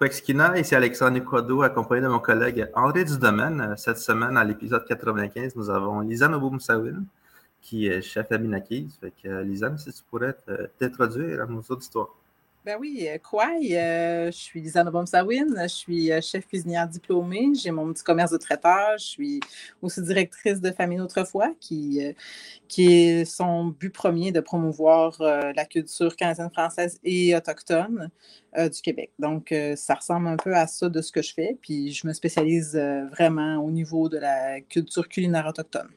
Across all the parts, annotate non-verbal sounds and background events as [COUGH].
Quexkina, ici Alexandre Quado, accompagné de mon collègue André Dudomaine. Cette semaine, à l'épisode 95, nous avons Lisanne Oboumsawin, qui est chef à. Fait que, Lisanne, si tu pourrais t'introduire à nos auditoires. Ben oui, quoi? Euh, je suis Lisanne Bomsawin, je suis euh, chef cuisinière diplômée, j'ai mon petit commerce de traiteur, je suis aussi directrice de Famille Autrefois, qui, euh, qui est son but premier de promouvoir la culture canadienne, française et autochtone du Québec. Donc, ça ressemble un peu à ça de ce que je fais, puis je me spécialise vraiment au niveau de la culture culinaire autochtone.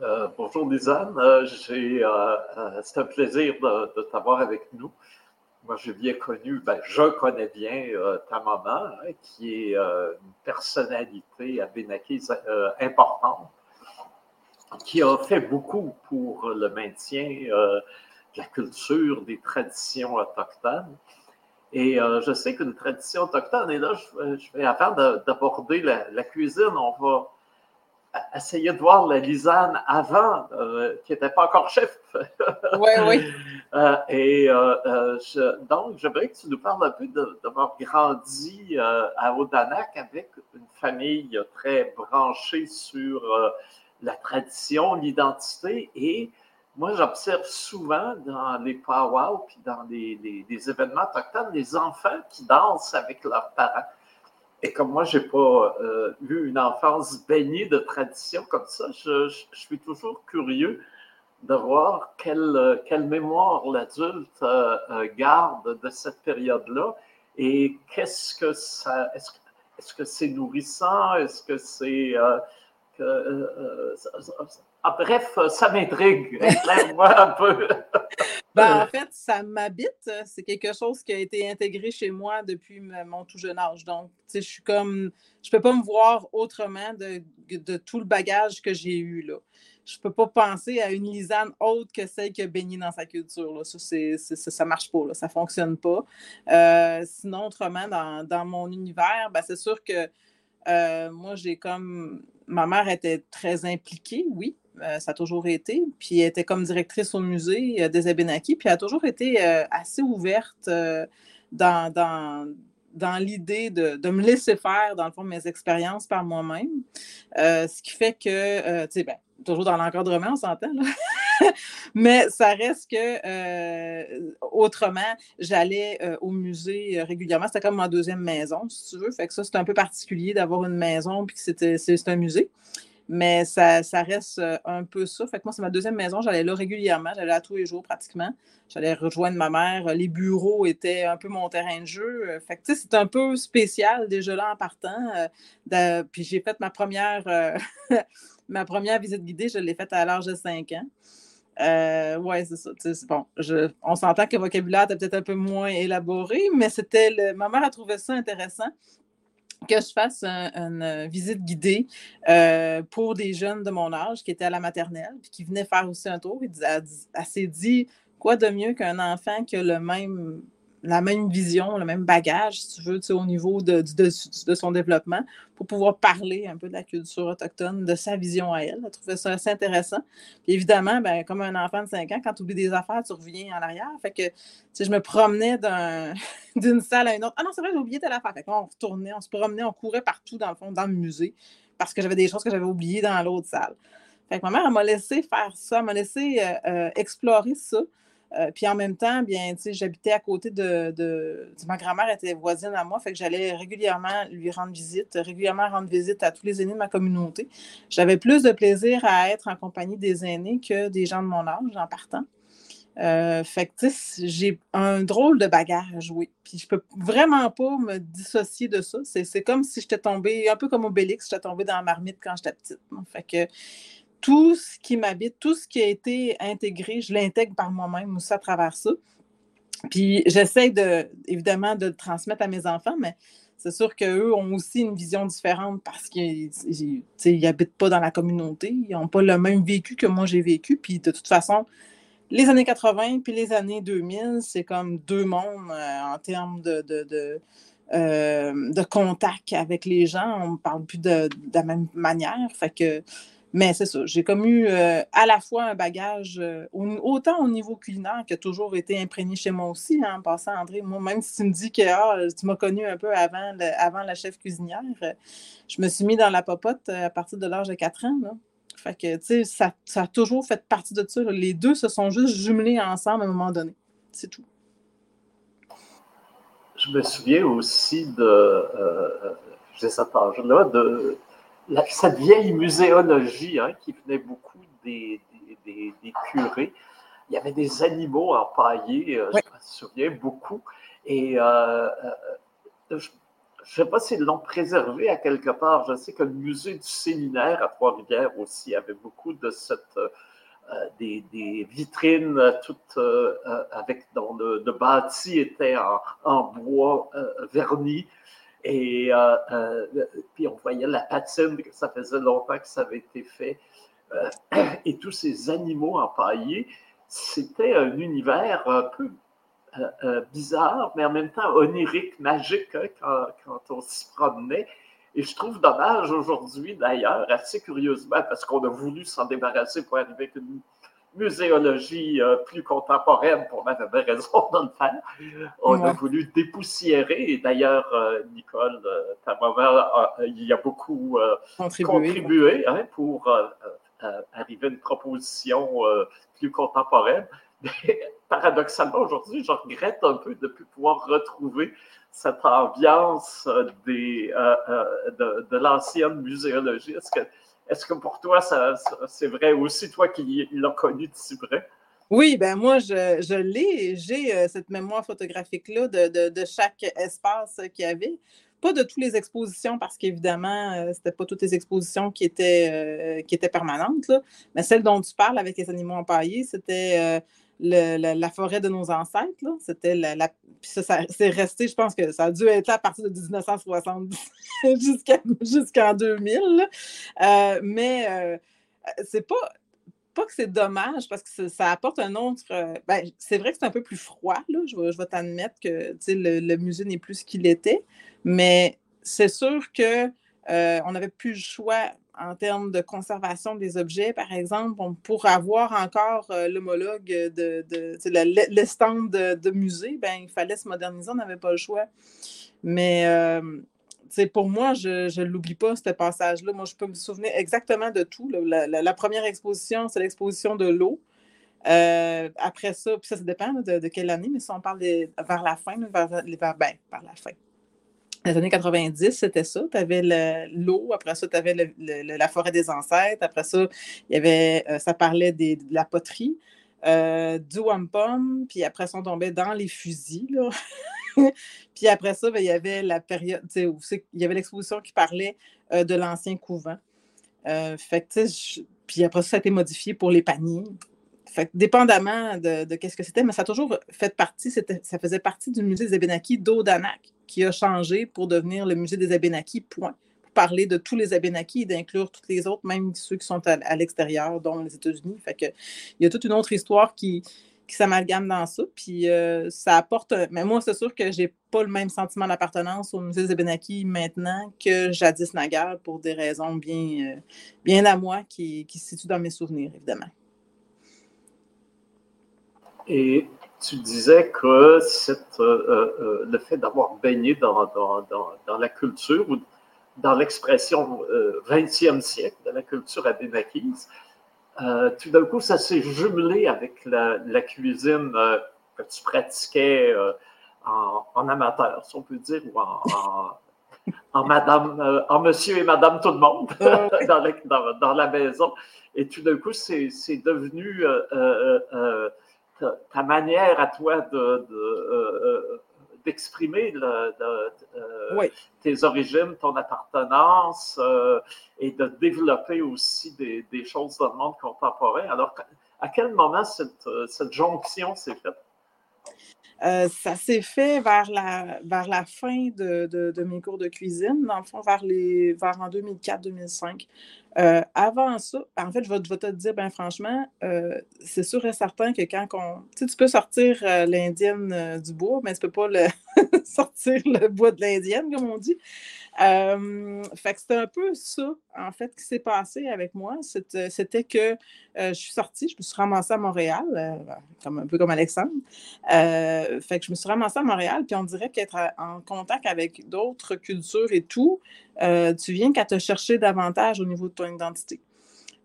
Euh, bonjour Lisanne, euh, euh, c'est un plaisir de, t'avoir avec nous. Moi, j'ai bien connu, ben, je connais bien ta maman, hein, qui est une personnalité à Benaki importante, qui a fait beaucoup pour le maintien de la culture, des traditions autochtones. Et je sais qu'une tradition autochtone, et là, je, vais, avant d'aborder la, la, cuisine, on va essayer de voir la Lisanne avant, euh, qui n'était pas encore chef. [LAUGHS] oui, oui. Euh, et euh, donc, j'aimerais que tu nous parles un peu d'avoir grandi à Odanak avec une famille très branchée sur la tradition, l'identité. Et moi, j'observe souvent dans les powwows puis dans les, les événements autochtones, les enfants qui dansent avec leurs parents. Et comme moi, je n'ai pas euh, eu une enfance baignée de traditions comme ça, je, suis toujours curieux de voir quelle, quelle mémoire l'adulte euh, euh, garde de cette période-là et qu'est-ce que ça. Est-ce que c'est nourrissant? Est-ce que c'est. Ah, bref, ça m'intrigue. [LAUGHS] Éclaire-moi un peu. Ben, en fait, ça m'habite. C'est quelque chose qui a été intégré chez moi depuis mon tout jeune âge. Donc, je suis comme, je peux pas me voir autrement de, tout le bagage que j'ai eu là. Je peux pas penser à une Lisanne autre que celle qui a baigné dans sa culture. Là. Ça, c'est, ça marche pas. Là. Ça fonctionne pas. Euh, sinon, autrement, dans, mon univers, ben, c'est sûr que euh, moi, j'ai comme. Ma mère était très impliquée, oui, euh, ça a toujours été. Puis elle était comme directrice au musée euh, des Abenaki, puis elle a toujours été euh, assez ouverte dans, dans, l'idée de, me laisser faire, dans le fond, mes expériences par moi-même. ce qui fait que, tu sais, ben, toujours dans l'encadrement, on s'entend, [LAUGHS] Mais ça reste que, autrement, j'allais au musée régulièrement. C'était comme ma deuxième maison, si tu veux. Fait que ça, c'est un peu particulier d'avoir une maison puis que c'est un musée. Mais ça, reste euh, un peu ça. Fait que moi, c'est ma deuxième maison. J'allais là régulièrement. J'allais là tous les jours pratiquement. J'allais rejoindre ma mère. Les bureaux étaient un peu mon terrain de jeu. Euh, fait que, c'est un peu spécial déjà là en partant. Euh, puis j'ai fait ma première, [LAUGHS] ma première visite guidée. Je l'ai faite à l'âge de 5 ans. Oui, c'est ça. Bon, on s'entend que le vocabulaire était peut-être un peu moins élaboré, mais c'était ma mère a trouvé ça intéressant que je fasse une euh, visite guidée euh, pour des jeunes de mon âge qui étaient à la maternelle, puis qui venaient faire aussi un tour. Elle, elle s'est dit, quoi de mieux qu'un enfant qui a le même la même vision, le même bagage, si tu veux, au niveau de, son développement, pour pouvoir parler un peu de la culture autochtone, de sa vision à elle. Elle trouvait ça assez intéressant. Puis évidemment, ben, comme un enfant de 5 ans, quand tu oublies des affaires, tu reviens en arrière. Fait que je me promenais [LAUGHS] d'une salle à une autre. Ah non, c'est vrai, j'ai oublié telle affaire. Fait on retournait, on se promenait, on courait partout, dans le fond, dans le musée, parce que j'avais des choses que j'avais oubliées dans l'autre salle. Fait que ma mère, m'a laissé faire ça, elle m'a laissé euh, euh, explorer ça. Euh, puis en même temps, bien, j'habitais à côté de, Ma grand-mère était voisine à moi, fait que j'allais régulièrement lui rendre visite, régulièrement rendre visite à tous les aînés de ma communauté. J'avais plus de plaisir à être en compagnie des aînés que des gens de mon âge en partant. Euh, fait que, j'ai un drôle de bagage, oui. Puis je peux vraiment pas me dissocier de ça. C'est comme si j'étais tombée, un peu comme Obélix, j'étais tombée dans la marmite quand j'étais petite. Fait que tout ce qui m'habite, tout ce qui a été intégré, je l'intègre par moi-même aussi à travers ça. Puis j'essaie de, évidemment de le transmettre à mes enfants, mais c'est sûr qu'eux ont aussi une vision différente parce qu'ils n'habitent pas dans la communauté, ils n'ont pas le même vécu que moi j'ai vécu. Puis de toute façon, les années 80 puis les années 2000, c'est comme deux mondes euh, en termes de, de, euh, de, contact avec les gens. On ne parle plus de, de, la même manière. Fait que Mais c'est ça, j'ai comme eu euh, à la fois un bagage, euh, autant au niveau culinaire qui a toujours été imprégné chez moi aussi, hein, en passant, André. Moi, même si tu me dis que ah, tu m'as connu un peu avant, avant la chef cuisinière, euh, je me suis mis dans la popote à partir de l'âge de 4 ans. Fait que, tu sais, ça, a toujours fait partie de ça. Les deux se sont juste jumelés ensemble à un moment donné. C'est tout. Je me souviens aussi de, j'ai cet âge-là, de cette vieille muséologie hein, qui venait beaucoup des, curés. Il y avait des animaux empaillés, euh, je me souviens beaucoup. Et euh, euh, je ne sais pas s'ils l'ont préservé à quelque part. Je sais que le musée du séminaire à Trois-Rivières aussi avait beaucoup de cette. des, vitrines toutes avec dont le, bâti était en bois verni et euh, euh, puis on voyait la patine, ça faisait longtemps que ça avait été fait. Euh, [CLEARS THROAT] et tous ces animaux empaillés, c'était un univers un peu bizarre, mais en même temps onirique, magique hein, quand, quand, on s'y promenait. Et je trouve dommage aujourd'hui, d'ailleurs, assez curieusement, parce qu'on a voulu s'en débarrasser pour arriver avec une muséologie euh, plus contemporaine pour ma raison de le faire. On a voulu dépoussiérer, et d'ailleurs, euh, Nicole, euh, ta maman, il y a beaucoup contribué, hein, pour arriver à une proposition plus contemporaine. [LAUGHS] Mais paradoxalement, aujourd'hui, je regrette un peu de ne plus pouvoir retrouver cette ambiance des, de, de l'ancienne muséologie. Est-ce que est-ce que pour toi, c'est vrai aussi, toi qui l'as connu de si près? Oui, ben moi, je, je l'ai. J'ai euh, cette mémoire photographique-là de, chaque espace qu'il y avait. Pas de toutes les expositions, parce qu'évidemment, euh, ce n'était pas toutes les expositions qui étaient, euh, qui étaient permanentes, mais celle dont tu parles avec les animaux empaillés, c'était la, forêt de nos ancêtres. C'était la, ça, c'est resté, je pense que ça a dû être là à partir de 1960 [LAUGHS] jusqu'en 2000. Euh, mais euh, c'est pas, pas que c'est dommage parce que ça apporte un autre. Euh, ben, c'est vrai que c'est un peu plus froid, là, je, vais, je vais t'admettre que le, le musée n'est plus ce qu'il était, mais c'est sûr que on n'avait plus le choix en termes de conservation des objets, par exemple, pour avoir encore euh, l'homologue de, le, stand de, musée, ben, il fallait se moderniser, on n'avait pas le choix. Mais euh, pour moi, je ne l'oublie pas, ce passage-là. Moi, je peux me souvenir exactement de tout. La, première exposition, c'est l'exposition de l'eau. Euh, après ça, ça, ça dépend de, quelle année, mais si on parle vers la fin, vers, vers, ben, vers la fin les années 90, c'était ça. Tu avais l'eau, après ça, tu avais la forêt des ancêtres, après ça, y avait, euh, ça parlait de la poterie, euh, du wampum, puis après ça, on tombait dans les fusils. [LAUGHS] puis après ça, ben, il y avait la période, il y avait l'exposition qui parlait euh, de l'ancien couvent. puis après ça, ça a été modifié pour les paniers. Dépendamment de, qu'est-ce que c'était, mais ça a toujours fait partie, ça faisait partie du musée des Abénakis d'Odanak qui a changé pour devenir le musée des Abénakis, point. Pour parler de tous les Abénakis et d'inclure toutes les autres, même ceux qui sont à, l'extérieur, dont les États-Unis. Il y a toute une autre histoire qui, qui s'amalgame dans ça. Puis euh, ça apporte. Mais moi, c'est sûr que je n'ai pas le même sentiment d'appartenance au musée des Abénakis maintenant que jadis naguère pour des raisons bien, euh, bien à moi qui, qui se situent dans mes souvenirs, évidemment. Et tu disais que cette, euh, euh, euh, le fait d'avoir baigné dans, dans, dans, la culture ou dans l'expression 20e siècle de la culture abénakise, tout d'un coup, ça s'est jumelé avec la, la cuisine que tu pratiquais en, en, amateur, si on peut dire, ou en, en, [LAUGHS] madame, en monsieur et madame tout le monde [LAUGHS] dans, la, dans, la maison. Et tout d'un coup, c'est devenu ta, manière à toi de, euh, d'exprimer euh, tes origines, ton appartenance euh, et de développer aussi des, choses dans le monde contemporain. Alors, à quel moment cette, cette jonction s'est faite? Ça s'est fait vers la, vers la fin de, de, mes cours de cuisine, dans le fond, vers, les, vers en 2004-2005. Euh, avant ça, en fait, je vais, te dire, ben franchement, euh, c'est sûr et certain que quand on. Tu peux sortir euh, l'indienne du bois, mais tu peux pas le. [LAUGHS] [LAUGHS] sortir le bois de l'indienne, comme on dit. Euh, fait que c'était un peu ça, en fait, qui s'est passé avec moi. C'était que je suis sortie, je me suis ramassée à Montréal, comme, un peu comme Alexandre. fait que je me suis ramassée à Montréal, puis on dirait qu'être en contact avec d'autres cultures et tout, tu viens qu'à te chercher davantage au niveau de ton identité.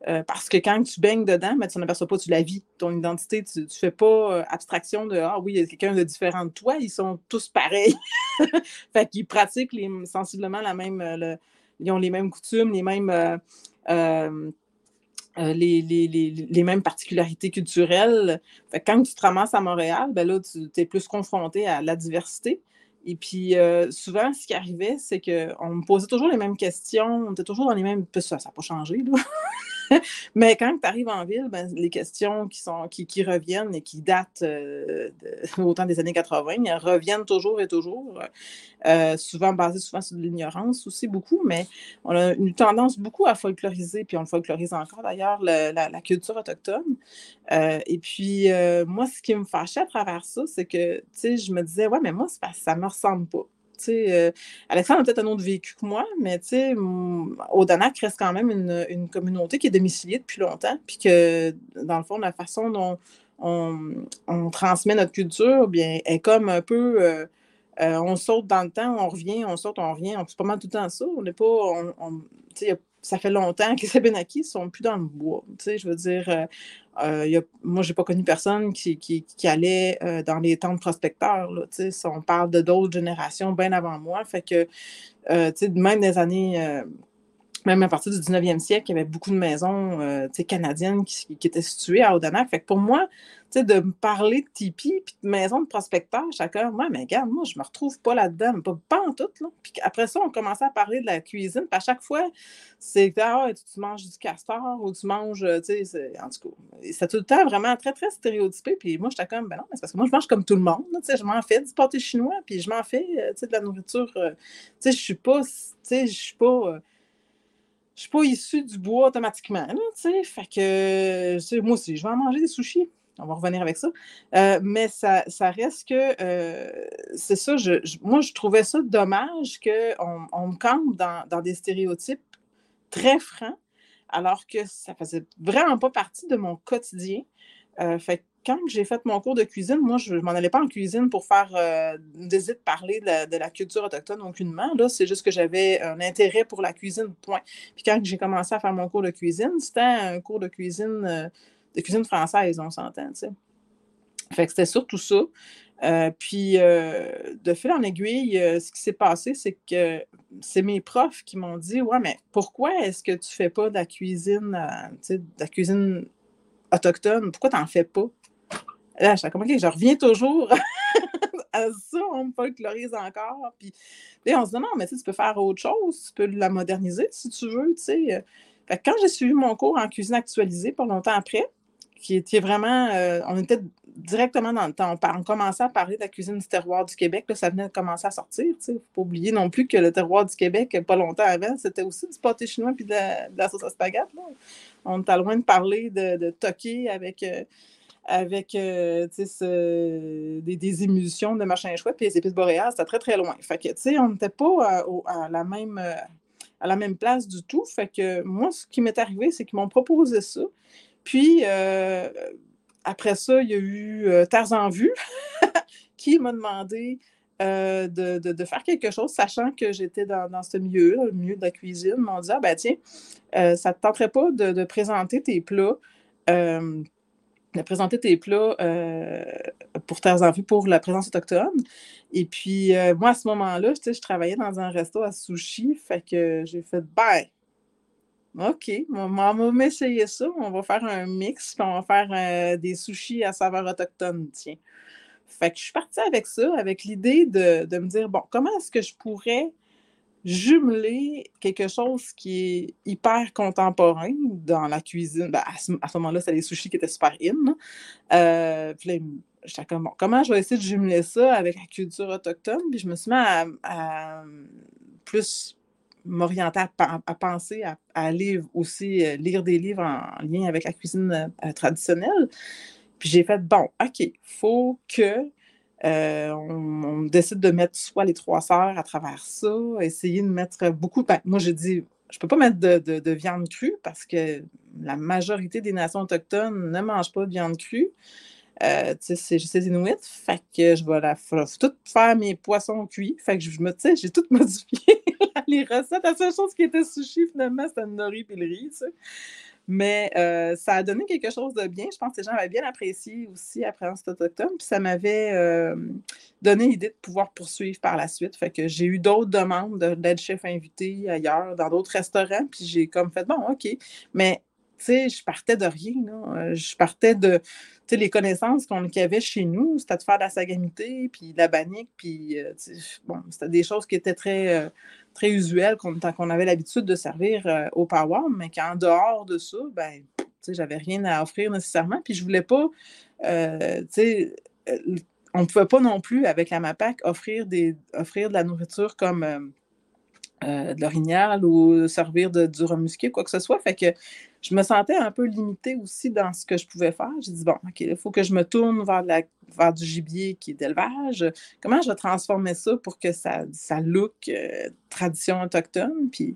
Euh, parce que quand tu baignes dedans, mais tu n'en aperçois pas, tu la vis, ton identité. Tu ne fais pas euh, abstraction de Ah oui, il y a quelqu'un de différent de toi, ils sont tous pareils. [LAUGHS] fait qu'ils pratiquent les, sensiblement la même. Euh, ils ont les mêmes coutumes, les mêmes. les, les, mêmes particularités culturelles. Fait quand tu te ramasses à Montréal, ben là, tu es plus confronté à la diversité. Et puis, souvent, ce qui arrivait, c'est qu'on me posait toujours les mêmes questions, on était toujours dans les mêmes. Ça n'a pas changé, là. [LAUGHS] [LAUGHS] Mais quand tu arrives en ville, ben, les questions qui, sont, qui, reviennent et qui datent euh, [LAUGHS] autant des années 80, elles reviennent toujours et toujours, euh, souvent basées souvent sur de l'ignorance aussi beaucoup, mais on a une tendance beaucoup à folkloriser, puis on le folklorise encore d'ailleurs, la, culture autochtone. Euh, et puis, moi, ce qui me fâchait à travers ça, c'est que, je me disais, ouais, mais moi, ça me ressemble pas. Euh, Alexandre a peut-être un autre vécu que moi, mais Odanak reste quand même une, communauté qui est domiciliée depuis longtemps, puis que, dans le fond, la façon dont on, transmet notre culture, bien, est comme un peu. Euh, euh, on saute dans le temps, on revient, on saute, on revient. C'est pas mal tout le temps ça. On n'est pas. On, ça fait longtemps que les Abénakis ne sont plus dans le bois. Je veux dire, euh, moi, je n'ai pas connu personne qui, allait euh, dans les temps de prospecteurs. Là, on parle de d'autres générations bien avant moi. Fait que, euh, même des années, même à partir du 19e siècle, il y avait beaucoup de maisons canadiennes qui, qui, étaient situées à Odanak. Fait que pour moi, de me parler de tipi puis de maison de prospecteur, chacun, moi, mais regarde, moi, je me retrouve pas là-dedans, pas, pas en tout. Là. Puis après ça, on commençait à parler de la cuisine. Puis à chaque fois, c'est ah, tu manges du castor ou tu manges, euh, tu sais, en tout cas, c'est tout le temps vraiment très, très stéréotypé. Puis moi, j'étais comme, ben non, mais c'est parce que moi, je mange comme tout le monde. Tu sais, je m'en fais du pâté chinois, puis je m'en fais, euh, tu sais, de la nourriture. Euh, tu sais, je suis pas, tu sais, je suis pas je suis pas issue du bois automatiquement, tu sais. Fait que, moi aussi, je vais en manger des sushis. On va revenir avec ça. Euh, mais ça, reste que euh, c'est ça, moi je trouvais ça dommage qu'on on me campe dans, des stéréotypes très francs, alors que ça faisait vraiment pas partie de mon quotidien. Euh, fait quand j'ai fait mon cours de cuisine, moi, je ne m'en allais pas en cuisine pour faire une visite parler de la, culture autochtone aucunement. Là, c'est juste que j'avais un intérêt pour la cuisine, point. Puis quand j'ai commencé à faire mon cours de cuisine, c'était un cours de cuisine de cuisine française, on s'entend, tu sais. Fait que c'était surtout ça. Euh, puis, euh, de fil en aiguille, euh, ce qui s'est passé, c'est que c'est mes profs qui m'ont dit Ouais, mais pourquoi est-ce que tu fais pas de la cuisine, de la cuisine autochtone? Pourquoi tu n'en fais pas Là, je, comme, je reviens toujours [LAUGHS] à ça, on me folklorise encore. Puis, on se dit Non, mais tu peux faire autre chose, tu peux la moderniser si tu veux. tu sais. Fait que quand j'ai suivi mon cours en cuisine actualisée, pas longtemps après, qui vraiment. Euh, on était directement dans le temps. On, commençait à parler de la cuisine du terroir du Québec. Là, ça venait de commencer à sortir. Il ne faut pas oublier non plus que le terroir du Québec, pas longtemps avant, c'était aussi du pâté chinois puis de la, sauce à spaghette. On était loin de parler de, de toquer avec. Euh, avec euh, des, des, émulsions de machin chouette, puis les épices boréales, c'était très, très loin. Fait que, tu sais, on n'était pas à, la même, à la même place du tout. Fait que moi, ce qui m'est arrivé, c'est qu'ils m'ont proposé ça. Puis, euh, après ça, il y a eu euh, Terre en vue [LAUGHS] qui m'a demandé euh, de, faire quelque chose, sachant que j'étais dans, ce milieu, le milieu de la cuisine. M'ont dit Ah, ben tiens, ça ne te tenterait pas de, présenter tes plats. de présenter tes plats pour Terre en vue pour la présence autochtone. Et puis, moi, à ce moment-là, je travaillais dans un resto à sushi, fait que j'ai fait ben, OK, on va m'essayer ça. On va faire un mix, puis on va faire euh, des sushis à saveur autochtone, tiens. Fait que je suis partie avec ça, avec l'idée de, me dire, bon, comment est-ce que je pourrais jumeler quelque chose qui est hyper contemporain dans la cuisine? Ben, à ce, moment-là, c'était les sushis qui étaient super in. Euh, puis là, j'étais comme, bon, comment je vais essayer de jumeler ça avec la culture autochtone? Puis je me suis mis à plus m'orienter à, penser à, aller aussi euh, lire des livres en, lien avec la cuisine euh, traditionnelle. Puis j'ai fait, bon, OK, il faut que on, décide de mettre soit les trois sœurs à travers ça, essayer de mettre beaucoup. Moi, j'ai dit, je ne peux pas mettre de, viande crue parce que la majorité des nations autochtones ne mangent pas de viande crue. Euh, c'est les Inuits. Fait que je vais tout faire mes poissons cuits. Fait que je me, j'ai tout [LAUGHS] modifié [LAUGHS] les recettes. La seule chose qui était sushi, finalement, c'était le nori et le riz. Mais euh, ça a donné quelque chose de bien. Je pense que les gens avaient bien apprécié aussi Appréhence autochtone. Puis ça m'avait euh, donné l'idée de pouvoir poursuivre par la suite. Fait que j'ai eu d'autres demandes d'être chef invité ailleurs, dans d'autres restaurants. Puis j'ai comme fait, bon, OK. Mais tu sais, je partais de rien. Là. Je partais de les connaissances qu'on avait chez nous, c'était de faire de la sagamité, puis de la banique, puis euh, bon, c'était des choses qui étaient très, euh, très usuelles qu'on qu'on avait l'habitude de servir euh, au Power, mais qu'en dehors de ça, ben, j'avais rien à offrir nécessairement, puis je voulais pas, on ne pouvait pas non plus, avec la MAPAC, offrir, des, offrir de la nourriture comme de l'orignal ou servir de, du remusqué, quoi que ce soit. Fait que je me sentais un peu limitée aussi dans ce que je pouvais faire. J'ai dit, bon, OK, il faut que je me tourne vers, du gibier qui est d'élevage. Comment je vais transformer ça pour que ça, ça look euh, tradition autochtone? Puis,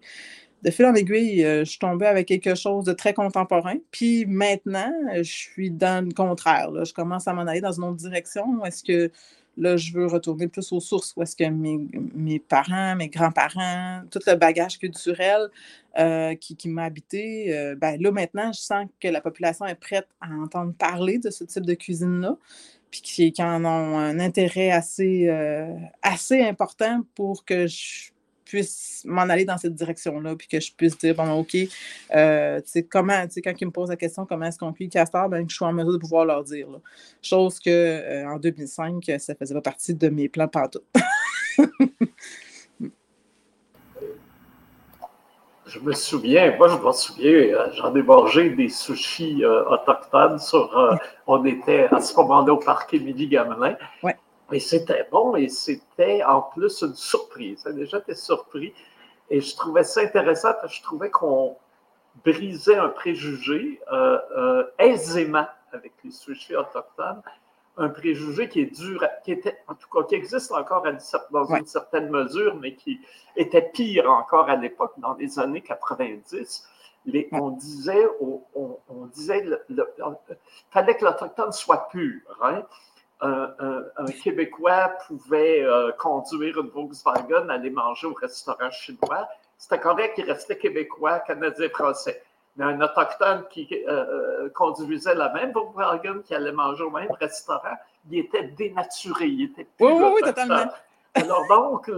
de fil en aiguille, euh, je suis tombée avec quelque chose de très contemporain. Puis maintenant, je suis dans le contraire. Je commence à m'en aller dans une autre direction. Est-ce que Là, je veux retourner plus aux sources où est-ce que mes, parents, mes grands-parents, tout le bagage culturel euh, qui, m'a habité, euh, ben là, maintenant, je sens que la population est prête à entendre parler de ce type de cuisine-là, puis qui, en ont un intérêt assez, euh, assez important pour que je puisse m'en aller dans cette direction-là, puis que je puisse dire, bon, OK, euh, tu sais, comment, tu sais, quand ils me posent la question, comment est-ce qu'on cuit castor, ben, je suis en mesure de pouvoir leur dire. Chose que euh, en 2005, ça faisait pas partie de mes plans partout. [LAUGHS] je me souviens, moi je me souviens, euh, j'en ai mangé des sushis autochtones sur, on était à ce moment-là au parc Émilie Gamelin. Ouais. Et c'était bon et c'était en plus une surprise. J'ai déjà été surpris et je trouvais ça intéressant parce que je trouvais qu'on brisait un préjugé euh, euh, aisément avec les sushis autochtones, un préjugé qui est dur, qui était, en tout cas, qui existe encore dans une certaine mesure, mais qui était pire encore à l'époque, dans les années 90. Les, on disait, on, disait, le, fallait que l'autochtone soit pur. Hein? Un, Québécois pouvait euh, conduire une Volkswagen, aller manger au restaurant chinois, c'était correct qu'il restait québécois, canadien, français. Mais un autochtone qui euh, euh, conduisait la même Volkswagen, qui allait manger au même restaurant, il était dénaturé, il était plus Oui, oui, totalement. Alors donc,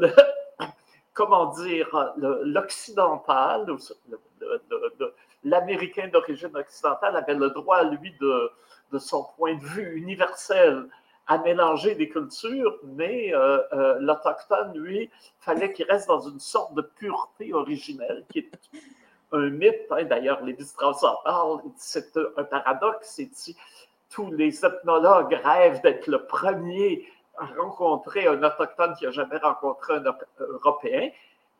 comment dire, l'occidental, l'américain d'origine occidentale avait le droit, lui, de, de son point de vue universel à mélanger des cultures, mais euh, euh, l'Autochtone, lui, fallait qu'il reste dans une sorte de pureté originelle, qui est un mythe. Hein. D'ailleurs, les Strauss en parlent. C'est un paradoxe. tous les ethnologues rêvent d'être le premier à rencontrer un Autochtone qui n'a jamais rencontré un Européen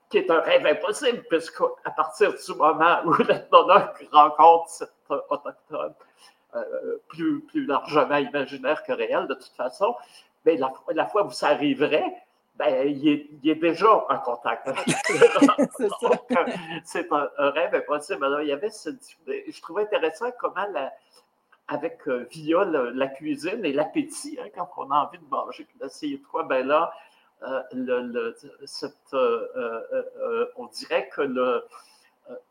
qui est un rêve impossible, puisqu'à partir du moment où l'ethnologue rencontre cet Autochtone, euh, plus, plus largement imaginaire que réel de toute façon, mais la, la fois où ça arriverait, ben, il, est, il, est, déjà en contact [LAUGHS] c'est un, rêve impossible. Alors, il y avait ce, je trouvais intéressant comment, la, avec euh, via la cuisine et l'appétit, hein, quand on a envie de manger, d'essayer de quoi, ben là, euh, le, cette, on dirait que le,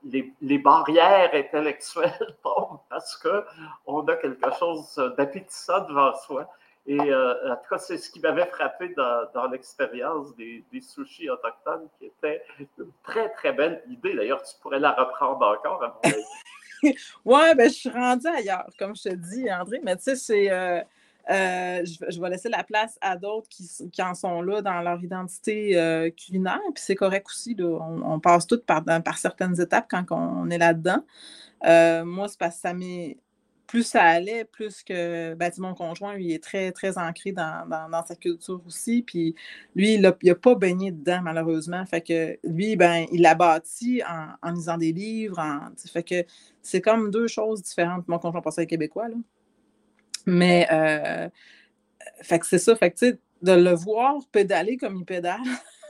les, barrières intellectuelles [LAUGHS] tombent parce qu'on a quelque chose d'appétissant devant soi. Et euh, en tout cas, c'est ce qui m'avait frappé dans, l'expérience des, sushis autochtones, qui était une très, très belle idée. D'ailleurs, tu pourrais la reprendre encore, à [LAUGHS] oui, ben, je suis rendue ailleurs, comme je te dis, André, mais tu sais, c'est. Euh, euh, je, vais laisser la place à d'autres qui, en sont là dans leur identité euh, culinaire. Puis c'est correct aussi. on, passe toutes par, certaines étapes quand on est là-dedans. Euh, moi, c'est parce que ça m'est. Plus ça allait, plus que ben, mon conjoint, lui, est très, très ancré dans, sa culture aussi. Puis lui, il n'a pas baigné dedans, malheureusement. Fait que lui, ben, il l'a bâti en, lisant des livres. c'est comme deux choses différentes. Mon conjoint pensait québécois. Mais, euh, fait que c'est ça. Fait que, de le voir pédaler comme il pédale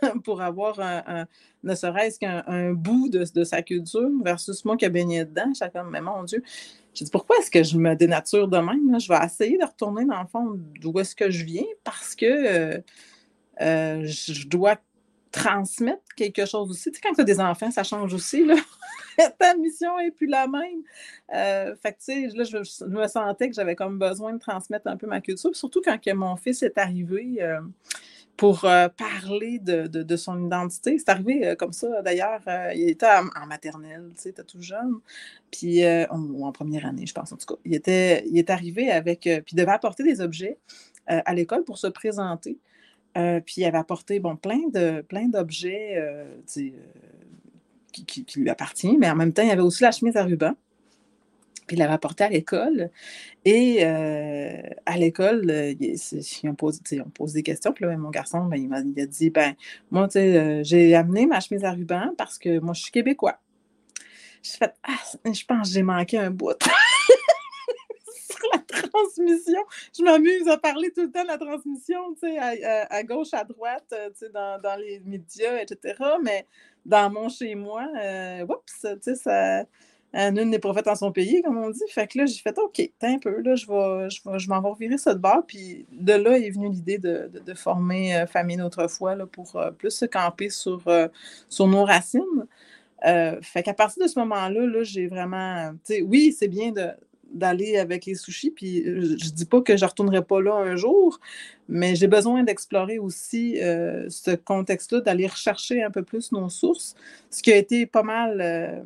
[LAUGHS] pour avoir un, ne serait-ce qu'un bout de, sa culture versus moi qui ai baigné dedans. Comme, mais mon Dieu, je dis pourquoi est-ce que je me dénature de même? Je vais essayer de retourner dans le fond d'où est-ce que je viens parce que euh, euh, je dois transmettre quelque chose aussi. Tu sais, quand tu as des enfants, ça change aussi. Là. [LAUGHS] Ta mission n'est plus la même. Euh, fait que, tu sais, là, je, me sentais que j'avais comme besoin de transmettre un peu ma culture. Surtout quand que mon fils est arrivé euh, pour euh, parler de, son identité. C'est arrivé comme ça, d'ailleurs. il était en, maternelle, tu sais, tout jeune. Puis, ou en première année, je pense, en tout cas. Il, était, il est arrivé avec... puis, il devait apporter des objets à l'école pour se présenter. Euh, puis il avait apporté bon, plein, de, plein d'objets euh, euh, qui, lui appartiennent, mais en même temps, il y avait aussi la chemise à ruban. Puis il l'avait apporté à l'école. Et à l'école, on, pose, on pose des questions. Puis là, mon garçon, ben, il, m'a, a dit ben, Moi, j'ai amené ma chemise à ruban parce que moi, je suis québécois. Je fait Ah, je pense que j'ai manqué un bout. [LAUGHS] la transmission. Je m'amuse à parler tout le temps de la transmission, tu sais, à, gauche, à droite, euh, tu sais, dans, les médias, etc. Mais dans mon chez-moi, euh, oups, tu sais, ça. Nul n'est prophète en son pays, comme on dit. Fait que là, j'ai fait OK, t'es un peu, là, je vais, je je m'en vais revirer ça de bord. Puis de là est venue l'idée de, former euh, Famille autrefois là, pour plus se camper sur, sur nos racines. fait qu'à partir de ce moment-là, -là, j'ai vraiment. Oui, c'est bien de, d'aller avec les sushis. Puis euh, je dis pas que je ne retournerai pas là un jour, mais j'ai besoin d'explorer aussi euh, ce contexte-là, d'aller rechercher un peu plus nos sources, ce qui a été pas mal euh,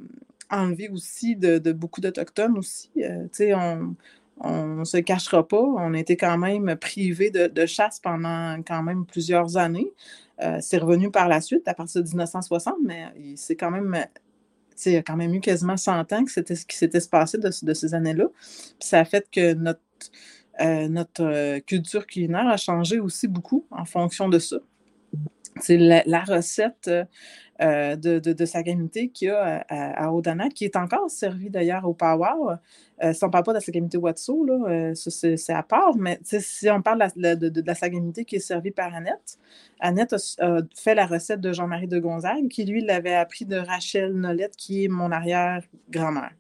enlevé aussi de, beaucoup d'Autochtones aussi. tu sais, on ne se cachera pas, on été quand même privé de, chasse pendant quand même plusieurs années. c'est revenu par la suite, à partir de 1960, mais c'est quand même il y a quand même eu quasiment 100 ans que c'était ce qui s'était passé de, ces années-là. Ça a fait que notre, euh, notre euh, culture culinaire a changé aussi beaucoup en fonction de ça. C'est la, recette euh, de, de, sagamité qu'il y a à, à, qui est encore servie d'ailleurs au Power. Euh, si on ne parle pas de la sagamité Watso, là, c'est à part, mais si on parle de, la sagamité qui est servie par Annette, Annette a, fait la recette de Jean-Marie de Gonzague, qui lui l'avait appris de Rachel Nolette, qui est mon arrière-grand-mère.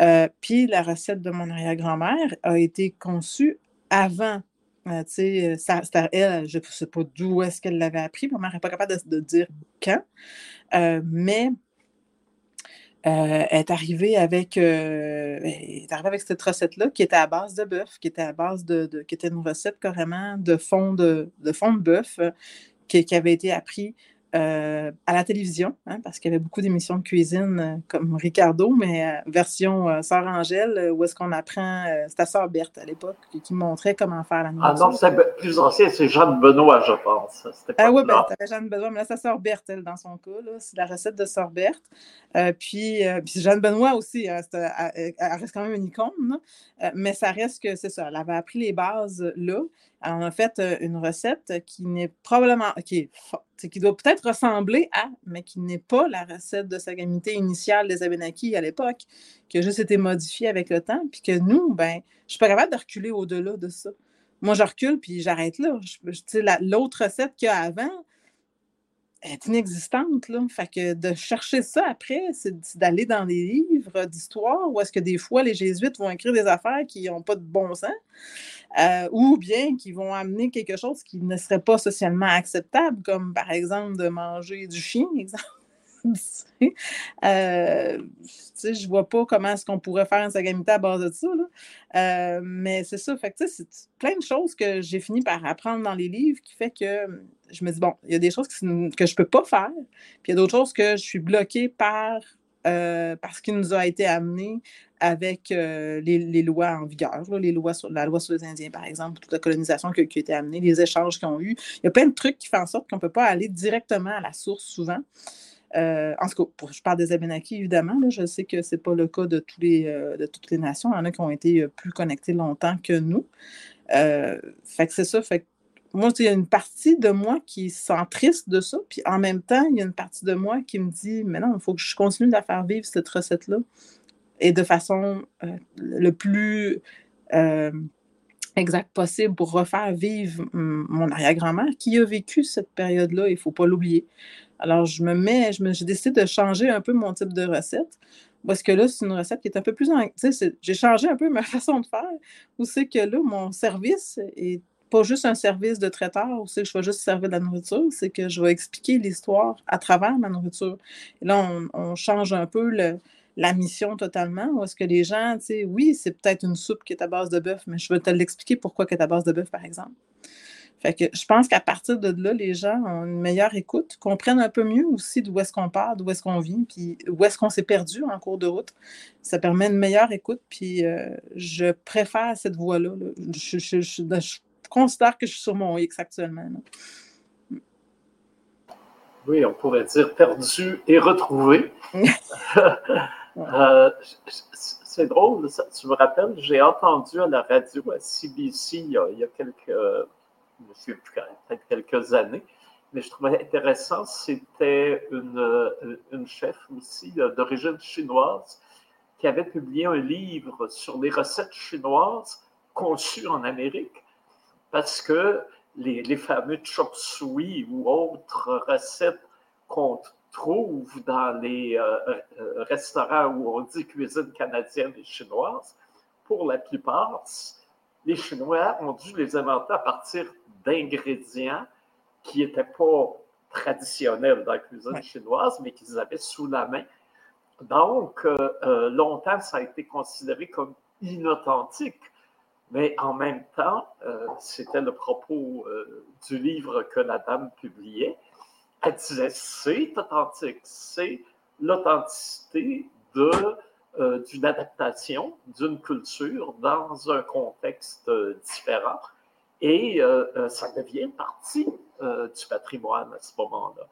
Euh, puis la recette de mon arrière-grand-mère a été conçue avant euh, sais, c'était elle, je ne sais pas d'où est-ce qu'elle l'avait appris. Ma mère n'est pas capable de, dire quand. Euh, mais elle est arrivée avec, est arrivée avec cette recette-là qui était à base de bœuf, qui était à base de, qui était une recette carrément de fond de, de fond de bœuf qui, qui, avait été appris euh, à la télévision, hein, parce qu'il y avait beaucoup d'émissions de cuisine euh, comme Ricardo, mais euh, version Sœur Angèle, où est-ce qu'on apprend, c'était Sœur Berthe à l'époque, qui, montrait comment faire la nourriture. Ah non, c'est plus ancien, c'est Jeanne Benoît, je pense. Ah oui, ben, Jeanne Benoît, mais là, c'est Sœur Berthe, elle, dans son cas, c'est la recette de Sœur Berthe. puis, puis, Jeanne Benoît aussi, hein, elle, reste quand même une icône, mais ça reste que, c'est ça, elle avait appris les bases là, en a fait une recette qui n'est probablement, qui, qui doit peut-être ressembler à, mais qui n'est pas la recette de sagamité initiale des Abenaki à l'époque, qui a juste été modifiée avec le temps, puis que nous, ben, je suis pas capable de reculer au-delà de ça. Moi, je recule, puis j'arrête là. L'autre recette qu'il y a avant, est inexistante. Fait que de chercher ça après, c'est d'aller dans des livres d'histoire où est-ce que des fois les jésuites vont écrire des affaires qui n'ont pas de bon sens, euh, ou bien qui vont amener quelque chose qui ne serait pas socialement acceptable, comme par exemple de manger du chien, [LAUGHS] exemple. Euh, je vois pas comment est-ce qu'on pourrait faire un sagamité à base de ça. Euh, mais c'est ça. Fait c'est plein de choses que j'ai fini par apprendre dans les livres qui fait que je me dis, bon, il y a des choses que je ne peux pas faire, puis il y a d'autres choses que je suis bloquée par euh, parce qu'il nous a été amené avec euh, les, lois en vigueur, les lois sur, la loi sur les Indiens, par exemple, toute la colonisation qui, a été amenée, les échanges qu'ils ont eu. Il y a plein de trucs qui font en sorte qu'on ne peut pas aller directement à la source souvent. Euh, en tout cas, je parle des Abénakis, évidemment. je sais que ce n'est pas le cas de, les, de toutes les nations. Il y en a qui ont été plus connectés longtemps que nous. fait que c'est ça. Fait moi, il y a une partie de moi qui sent triste de ça, puis en même temps, il y a une partie de moi qui me dit, mais non, il faut que je continue de la faire vivre, cette recette-là, et de façon euh, le plus, euh, exact possible pour refaire vivre mon arrière-grand-mère qui a vécu cette période-là, il ne faut pas l'oublier. Alors, je me mets, je décidé de changer un peu mon type de recette. Parce que là, c'est une recette qui est un peu plus. J'ai changé un peu [LAUGHS] ma façon de faire. Où c'est que là, mon service est pas juste un service de traiteur où c'est que je vais juste servir de la nourriture, c'est que je vais expliquer l'histoire à travers ma nourriture. Là, on, change un peu la mission totalement. Où est-ce que les gens, tu sais, oui, c'est peut-être une soupe qui est à base de bœuf, mais je vais te l'expliquer pourquoi elle est à base de bœuf, par exemple. Fait que je pense qu'à partir de là, les gens ont une meilleure écoute, comprennent un peu mieux aussi d'où est-ce qu'on part, d'où est-ce qu'on vit, puis où est-ce qu'on s'est perdu en cours de route. Ça permet une meilleure écoute, puis euh, je préfère cette voie-là. Je, considère que je suis sur mon X actuellement. Oui, on pourrait dire perdu et retrouvé. [LAUGHS] Euh, c'est drôle, tu me rappelles, j'ai entendu à la radio à CBC il y a quelques je peut-être quelques années, mais je trouvais intéressant, c'était une, euh, une chef aussi euh, d'origine chinoise qui avait publié un livre sur les recettes chinoises conçues en Amérique, parce que les, les fameux chop suey ou autres recettes qu'on trouve dans les euh, restaurants où on dit cuisine canadienne et chinoise, pour la plupart, les Chinois ont dû les inventer à partir d'ingrédients qui n'étaient pas traditionnels dans la cuisine chinoise, mais qu'ils avaient sous la main. Donc, euh, euh, longtemps, ça a été considéré comme inauthentique. Mais en même temps, euh, c'était le propos du livre que la dame publiait. Elle disait, c'est authentique, c'est l'authenticité de d'une adaptation d'une culture dans un contexte différent. Et euh, euh, ça devient partie euh, du patrimoine à ce moment-là.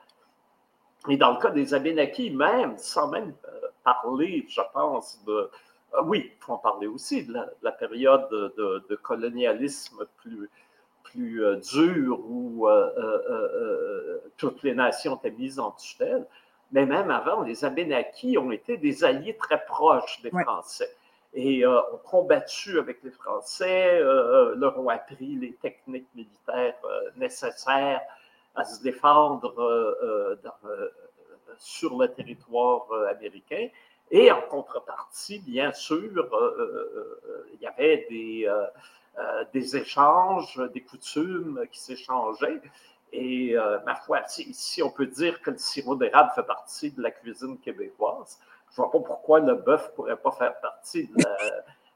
Et dans le cas des Abénakis, même, sans même parler, je pense, de. oui, il faut en parler aussi de la, période de, colonialisme plus, plus dure où toutes les nations étaient mises en tutelle. Mais même avant, les Abénakis ont été des alliés très proches des Français et euh, ont combattu avec les Français, euh, euh, leur ont appris les techniques militaires nécessaires à se défendre sur le territoire américain. Et en contrepartie, bien sûr, il y avait des, des échanges, des coutumes qui s'échangeaient. Et ma foi, ici, on peut dire que le sirop d'érable fait partie de la cuisine québécoise je ne vois pas pourquoi le bœuf ne pourrait pas faire partie de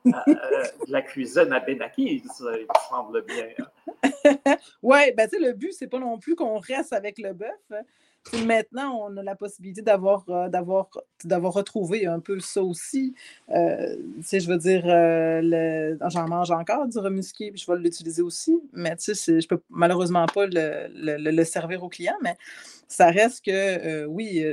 la, [LAUGHS] euh, cuisine à Benakis, il me semble bien. [LAUGHS] oui, ben, le but, c'est pas non plus qu'on reste avec le bœuf. Maintenant, on a la possibilité d'avoir, euh, d'avoir, d'avoir retrouvé un peu ça aussi. Euh, je veux dire, euh, j'en mange encore du remusqué, puis je vais l'utiliser aussi, mais tu sais, je peux malheureusement pas le, le, servir aux clients, mais ça reste que, euh, oui,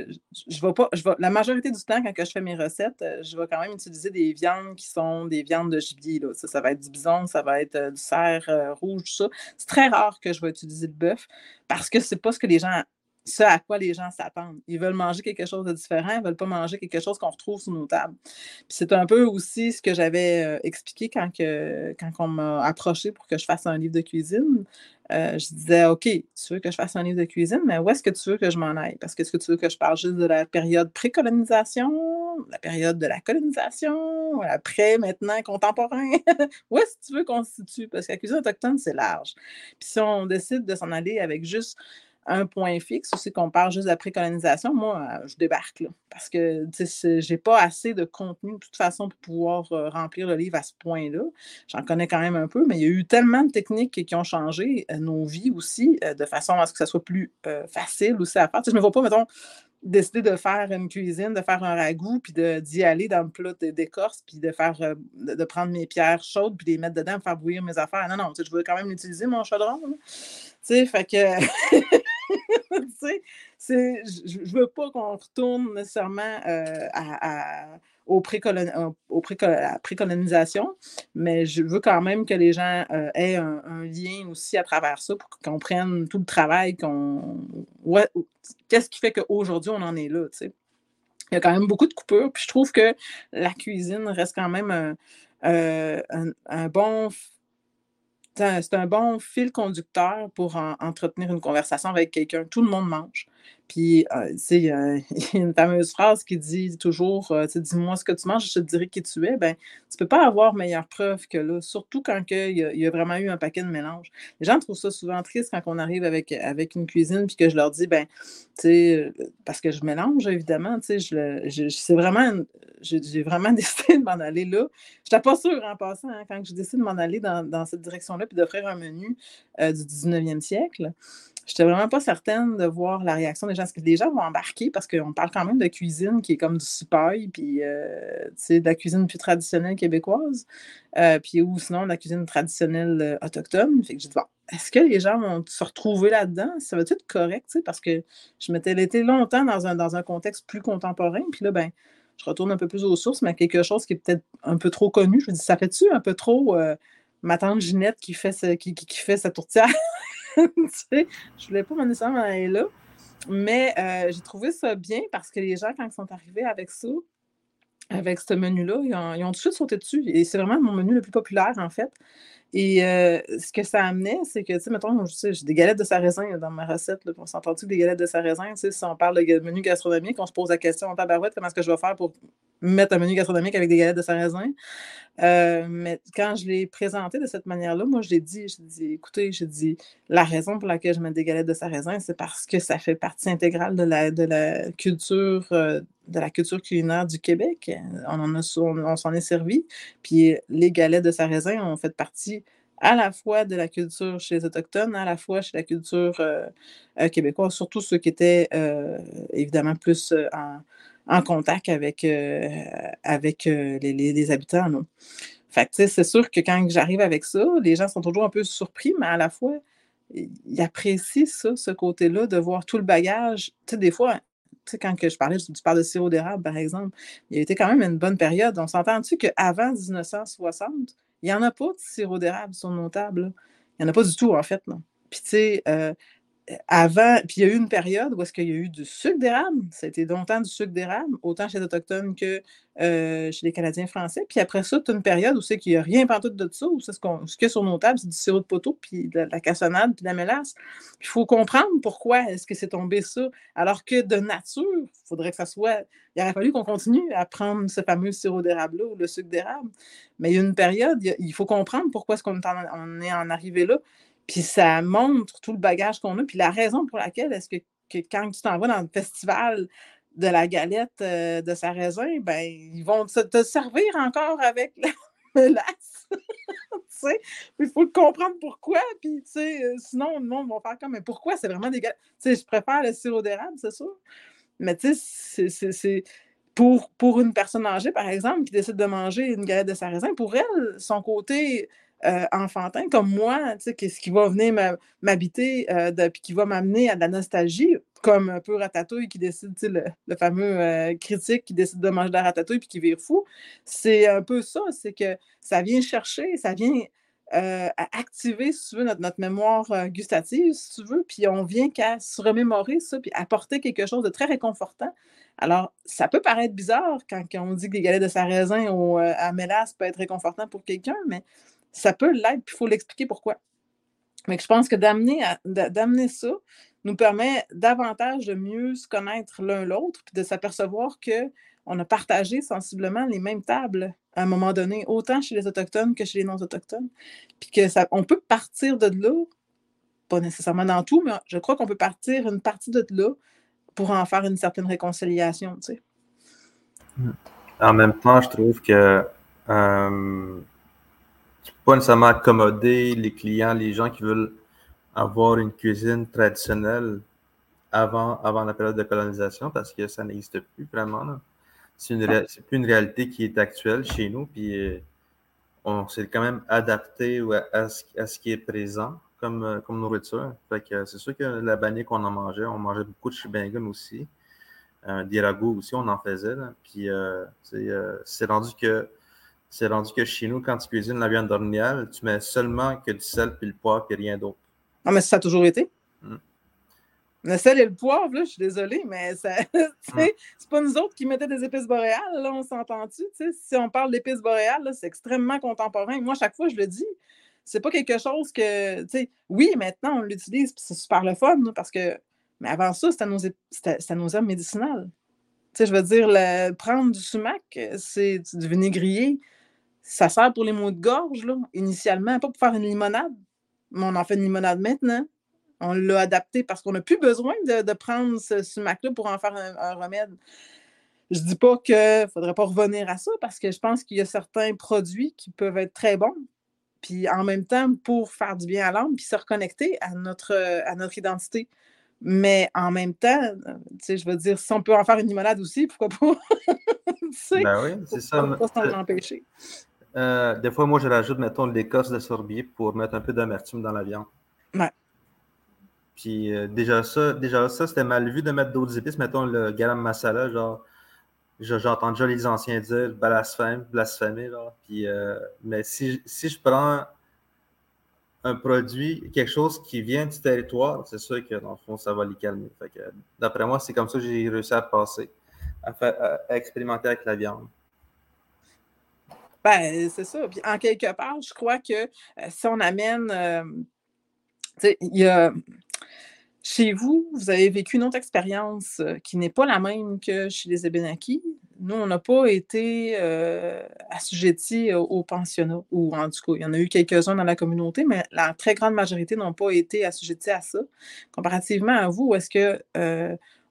je vais pas, je vais, la majorité du temps, quand je fais mes recettes, je vais quand même utiliser des viandes qui sont des viandes de gibier. Là. Ça, ça va être du bison, ça va être du cerf rouge, tout ça. C'est très rare que je vais utiliser le bœuf parce que c'est pas ce que les gens ce à quoi les gens s'attendent. Ils veulent manger quelque chose de différent, ils ne veulent pas manger quelque chose qu'on retrouve sur nos tables. c'est un peu aussi ce que j'avais euh, expliqué quand, que, quand on m'a approché pour que je fasse un livre de cuisine. Euh, je disais, OK, tu veux que je fasse un livre de cuisine, mais où est-ce que tu veux que je m'en aille? Parce que est-ce que tu veux que je parle juste de la période pré-colonisation, la période de la colonisation, après, maintenant, contemporain? [LAUGHS] où est-ce que tu veux qu'on se situe? Parce que la cuisine autochtone, c'est large. Puis si on décide de s'en aller avec juste un point fixe, c'est qu'on parle juste de la moi, euh, je débarque là. Parce que je n'ai pas assez de contenu de toute façon pour pouvoir euh, remplir le livre à ce point-là. J'en connais quand même un peu, mais il y a eu tellement de techniques qui ont changé euh, nos vies aussi, de façon à ce que ça soit plus facile aussi à faire. je ne me vois pas, mettons, décider de faire une cuisine, de faire un ragoût, puis d'y aller dans le plat d'écorce, puis de faire de, prendre mes pierres chaudes, puis les mettre dedans, faire bouillir mes affaires. Non, non, je veux quand même utiliser mon chaudron. Tu sais, fait que [LAUGHS] [LAUGHS] je ne veux pas qu'on retourne nécessairement euh, à, au la précolonisation, mais je veux quand même que les gens euh, aient un, lien aussi à travers ça pour qu'on prenne tout le travail qu'on. Qu'est-ce qui fait qu'aujourd'hui, on en est là, Il y a quand même beaucoup de coupures, puis je trouve que la cuisine reste quand même euh, un bon c'est un, bon fil conducteur pour entretenir une conversation avec quelqu'un. Tout le monde mange. Puis, euh, [LAUGHS] il y a une fameuse phrase qui dit toujours euh, Dis-moi ce que tu manges, je te dirai qui tu es. Ben, tu ne peux pas avoir meilleure preuve que là, surtout quand il y, a vraiment eu un paquet de mélange. Les gens trouvent ça souvent triste quand on arrive avec, avec une cuisine puis que je leur dis ben, tu sais, parce que je mélange, évidemment, je, c'est vraiment, j'ai vraiment [LAUGHS] décidé de m'en aller là. Je n'étais pas sûre en passant, hein, quand j'ai décidé de m'en aller dans, cette direction-là puis d'offrir un menu euh, du 19e siècle. Je n'étais vraiment pas certaine de voir la réaction des gens. Est-ce que les gens vont embarquer? Parce qu'on parle quand même de cuisine qui est comme du soupaille, puis euh, de la cuisine plus traditionnelle québécoise, euh, puis ou sinon de la cuisine traditionnelle euh, autochtone. Fait que j'ai dit, bon, est-ce que les gens vont se retrouver là-dedans? Ça va être correct, parce que je m'étais été longtemps dans un, dans un contexte plus contemporain, puis là, ben, je retourne un peu plus aux sources, mais quelque chose qui est peut-être un peu trop connu. Je me dis, ça fait-tu un peu trop ma tante Ginette qui fait, qui, qui fait sa tourtière? [LAUGHS] [LAUGHS] sais, je voulais pas nécessairement aller là. Mais euh, j'ai trouvé ça bien parce que les gens, quand ils sont arrivés avec ça, avec ce menu-là, ils ont, ils ont, tout de suite sauté dessus. Et c'est vraiment mon menu le plus populaire, en fait. Et euh, ce que ça amenait, c'est que, tu sais, mettons, j'ai des galettes de sarrasin dans ma recette. On s'entend-tu des galettes de sarrasin? Tu si on parle de menu gastronomique, on se pose la question en tabarouette, comment est-ce que je vais faire pour mettre un menu gastronomique avec des galettes de sarrasin? Euh, mais quand je l'ai présenté de cette manière-là, moi, je l'ai dit, j'ai dit, écoutez, j'ai dit, la raison pour laquelle je mets des galettes de sarrasin, c'est parce que ça fait partie intégrale de la, de la culture euh, de la culture culinaire du Québec. On, en on, s'en est servi. Puis les galettes de sarrasin ont fait partie à la fois de la culture chez les Autochtones, à la fois chez la culture euh, québécoise, surtout ceux qui étaient évidemment plus en, contact avec, avec les, les, habitants. Fait c'est sûr que quand j'arrive avec ça, les gens sont toujours un peu surpris, mais à la fois, ils apprécient ça, ce côté-là, de voir tout le bagage. Tu sais, des fois, quand que je parlais, parles de sirop d'érable, par exemple, il y a été quand même une bonne période. On s'entend-tu qu'avant 1960, il n'y en a pas de sirop d'érable sur nos tables? Il n'y en a pas du tout, en fait, non. Puis, tu sais, euh, avant, puis il y a eu une période où est-ce qu'il y a eu du sucre d'érable. Été longtemps du sucre d'érable, autant chez les Autochtones que euh, chez les Canadiens français. Puis après ça, tu une période où c'est qu'il n'y a rien tout de ça, où c'est ce, ce a sur nos tables, c'est du sirop de poteau, puis de la, cassonade, puis de la mélasse. Il faut comprendre pourquoi est-ce que c'est tombé ça. Alors que de nature, il faudrait que ça soit. Il aurait fallu qu'on continue à prendre ce fameux sirop d'érable-là ou le sucre d'érable. Mais il y a une période, il faut comprendre pourquoi est-ce qu'on on est en arrivé là. Puis ça montre tout le bagage qu'on a, puis la raison pour laquelle est-ce que, quand tu t'en vas dans le festival de la galette euh, de sa raisin, ben ils vont te, servir encore avec la [LAUGHS] mélasse. [LAUGHS] il faut comprendre pourquoi, puis euh, sinon le monde va faire comme mais pourquoi? C'est vraiment des galettes. je préfère le sirop d'érable, c'est sûr. Mais tu sais, c'est pour, pour une personne âgée, par exemple, qui décide de manger une galette de sarrasin, pour elle, son côté euh, enfantin comme moi, ce qui va venir m'habiter euh, puis qui va m'amener à de la nostalgie, comme un peu Ratatouille qui décide, le, fameux euh, critique qui décide de manger de la ratatouille puis qui vire fou. C'est un peu ça, c'est que ça vient chercher, ça vient activer, si tu veux, notre, notre mémoire gustative, si tu veux, puis on vient qu'à se remémorer ça, puis apporter quelque chose de très réconfortant. Alors, ça peut paraître bizarre quand, on dit que les galettes de sarrasin ou à mélasse peut être réconfortant pour quelqu'un, mais ça peut l'être, puis il faut l'expliquer pourquoi. Mais je pense que d'amener, ça nous permet davantage de mieux se connaître l'un l'autre, puis de s'apercevoir qu'on a partagé sensiblement les mêmes tables à un moment donné, autant chez les Autochtones que chez les non-Autochtones. Puis que ça, on peut partir de là, pas nécessairement dans tout, mais je crois qu'on peut partir une partie de là pour en faire une certaine réconciliation, tu sais. En même temps, je trouve que euh, pas nécessairement accommoder les clients, les gens qui veulent avoir une cuisine traditionnelle avant, avant la période de colonisation parce que ça n'existe plus vraiment. C'est plus une réalité qui est actuelle chez nous. Puis euh, on s'est quand même adapté à, ce, qui est présent comme, euh, comme nourriture. c'est sûr que la bannière qu'on en mangeait, on mangeait beaucoup de shibingun aussi. Euh, des aussi, on en faisait. Puis c'est rendu que c'est rendu que chez nous, quand tu cuisines la viande d'orignal, tu mets seulement que du sel puis le poivre et rien d'autre. Ah, mais ça a toujours été? Hmm. Le sel et le poivre, là, je suis désolée, mais ça, [LAUGHS] hmm. c'est pas nous autres qui mettaient des épices boréales, là, on s'entend-tu? Si on parle d'épices boréales, c'est extrêmement contemporain. Moi, chaque fois, je le dis, c'est pas quelque chose que, tu sais, oui, maintenant, on l'utilise, c'est super le fun, parce que, mais avant ça, c'était nos, nos herbes médicinales. Tu sais, je veux dire, le, prendre du sumac, c'est du vinaigrier, ça sert pour les maux de gorge, là, initialement, pas pour faire une limonade, mais on en fait une limonade maintenant. On l'a adapté parce qu'on n'a plus besoin de, prendre ce sumac-là pour en faire un, remède. Je ne dis pas qu'il ne faudrait pas revenir à ça parce que je pense qu'il y a certains produits qui peuvent être très bons. Puis en même temps, pour faire du bien à l'âme, puis se reconnecter à notre, à notre identité. Mais en même temps, tu sais, je veux dire, si on peut en faire une limonade aussi, pourquoi pas? [LAUGHS] ben oui, c'est ça. Pas s'en empêcher. Euh, des fois, moi, je rajoute, mettons, l'écorce de sorbier pour mettre un peu d'amertume dans la viande. Ouais. Puis euh, déjà ça, déjà ça, c'était mal vu de mettre d'autres épices. Mettons le garam masala, genre, j'entends déjà les anciens dire blasphème, blasphémer, genre. Puis, euh, mais si, si je prends un produit, quelque chose qui vient du territoire, c'est sûr que dans le fond, ça va les calmer. d'après moi, c'est comme ça que j'ai réussi à passer, à, faire, à expérimenter avec la viande. Ben, c'est ça. Puis en quelque part, je crois que si on amène. Il y a. Chez vous, vous avez vécu une autre expérience qui n'est pas la même que chez les Ebénakis. Nous, on n'a pas été assujettis au, pensionnat, ou en tout cas, il y en a eu quelques-uns dans la communauté, mais la très grande majorité n'ont pas été assujettis à ça. Comparativement à vous, est-ce que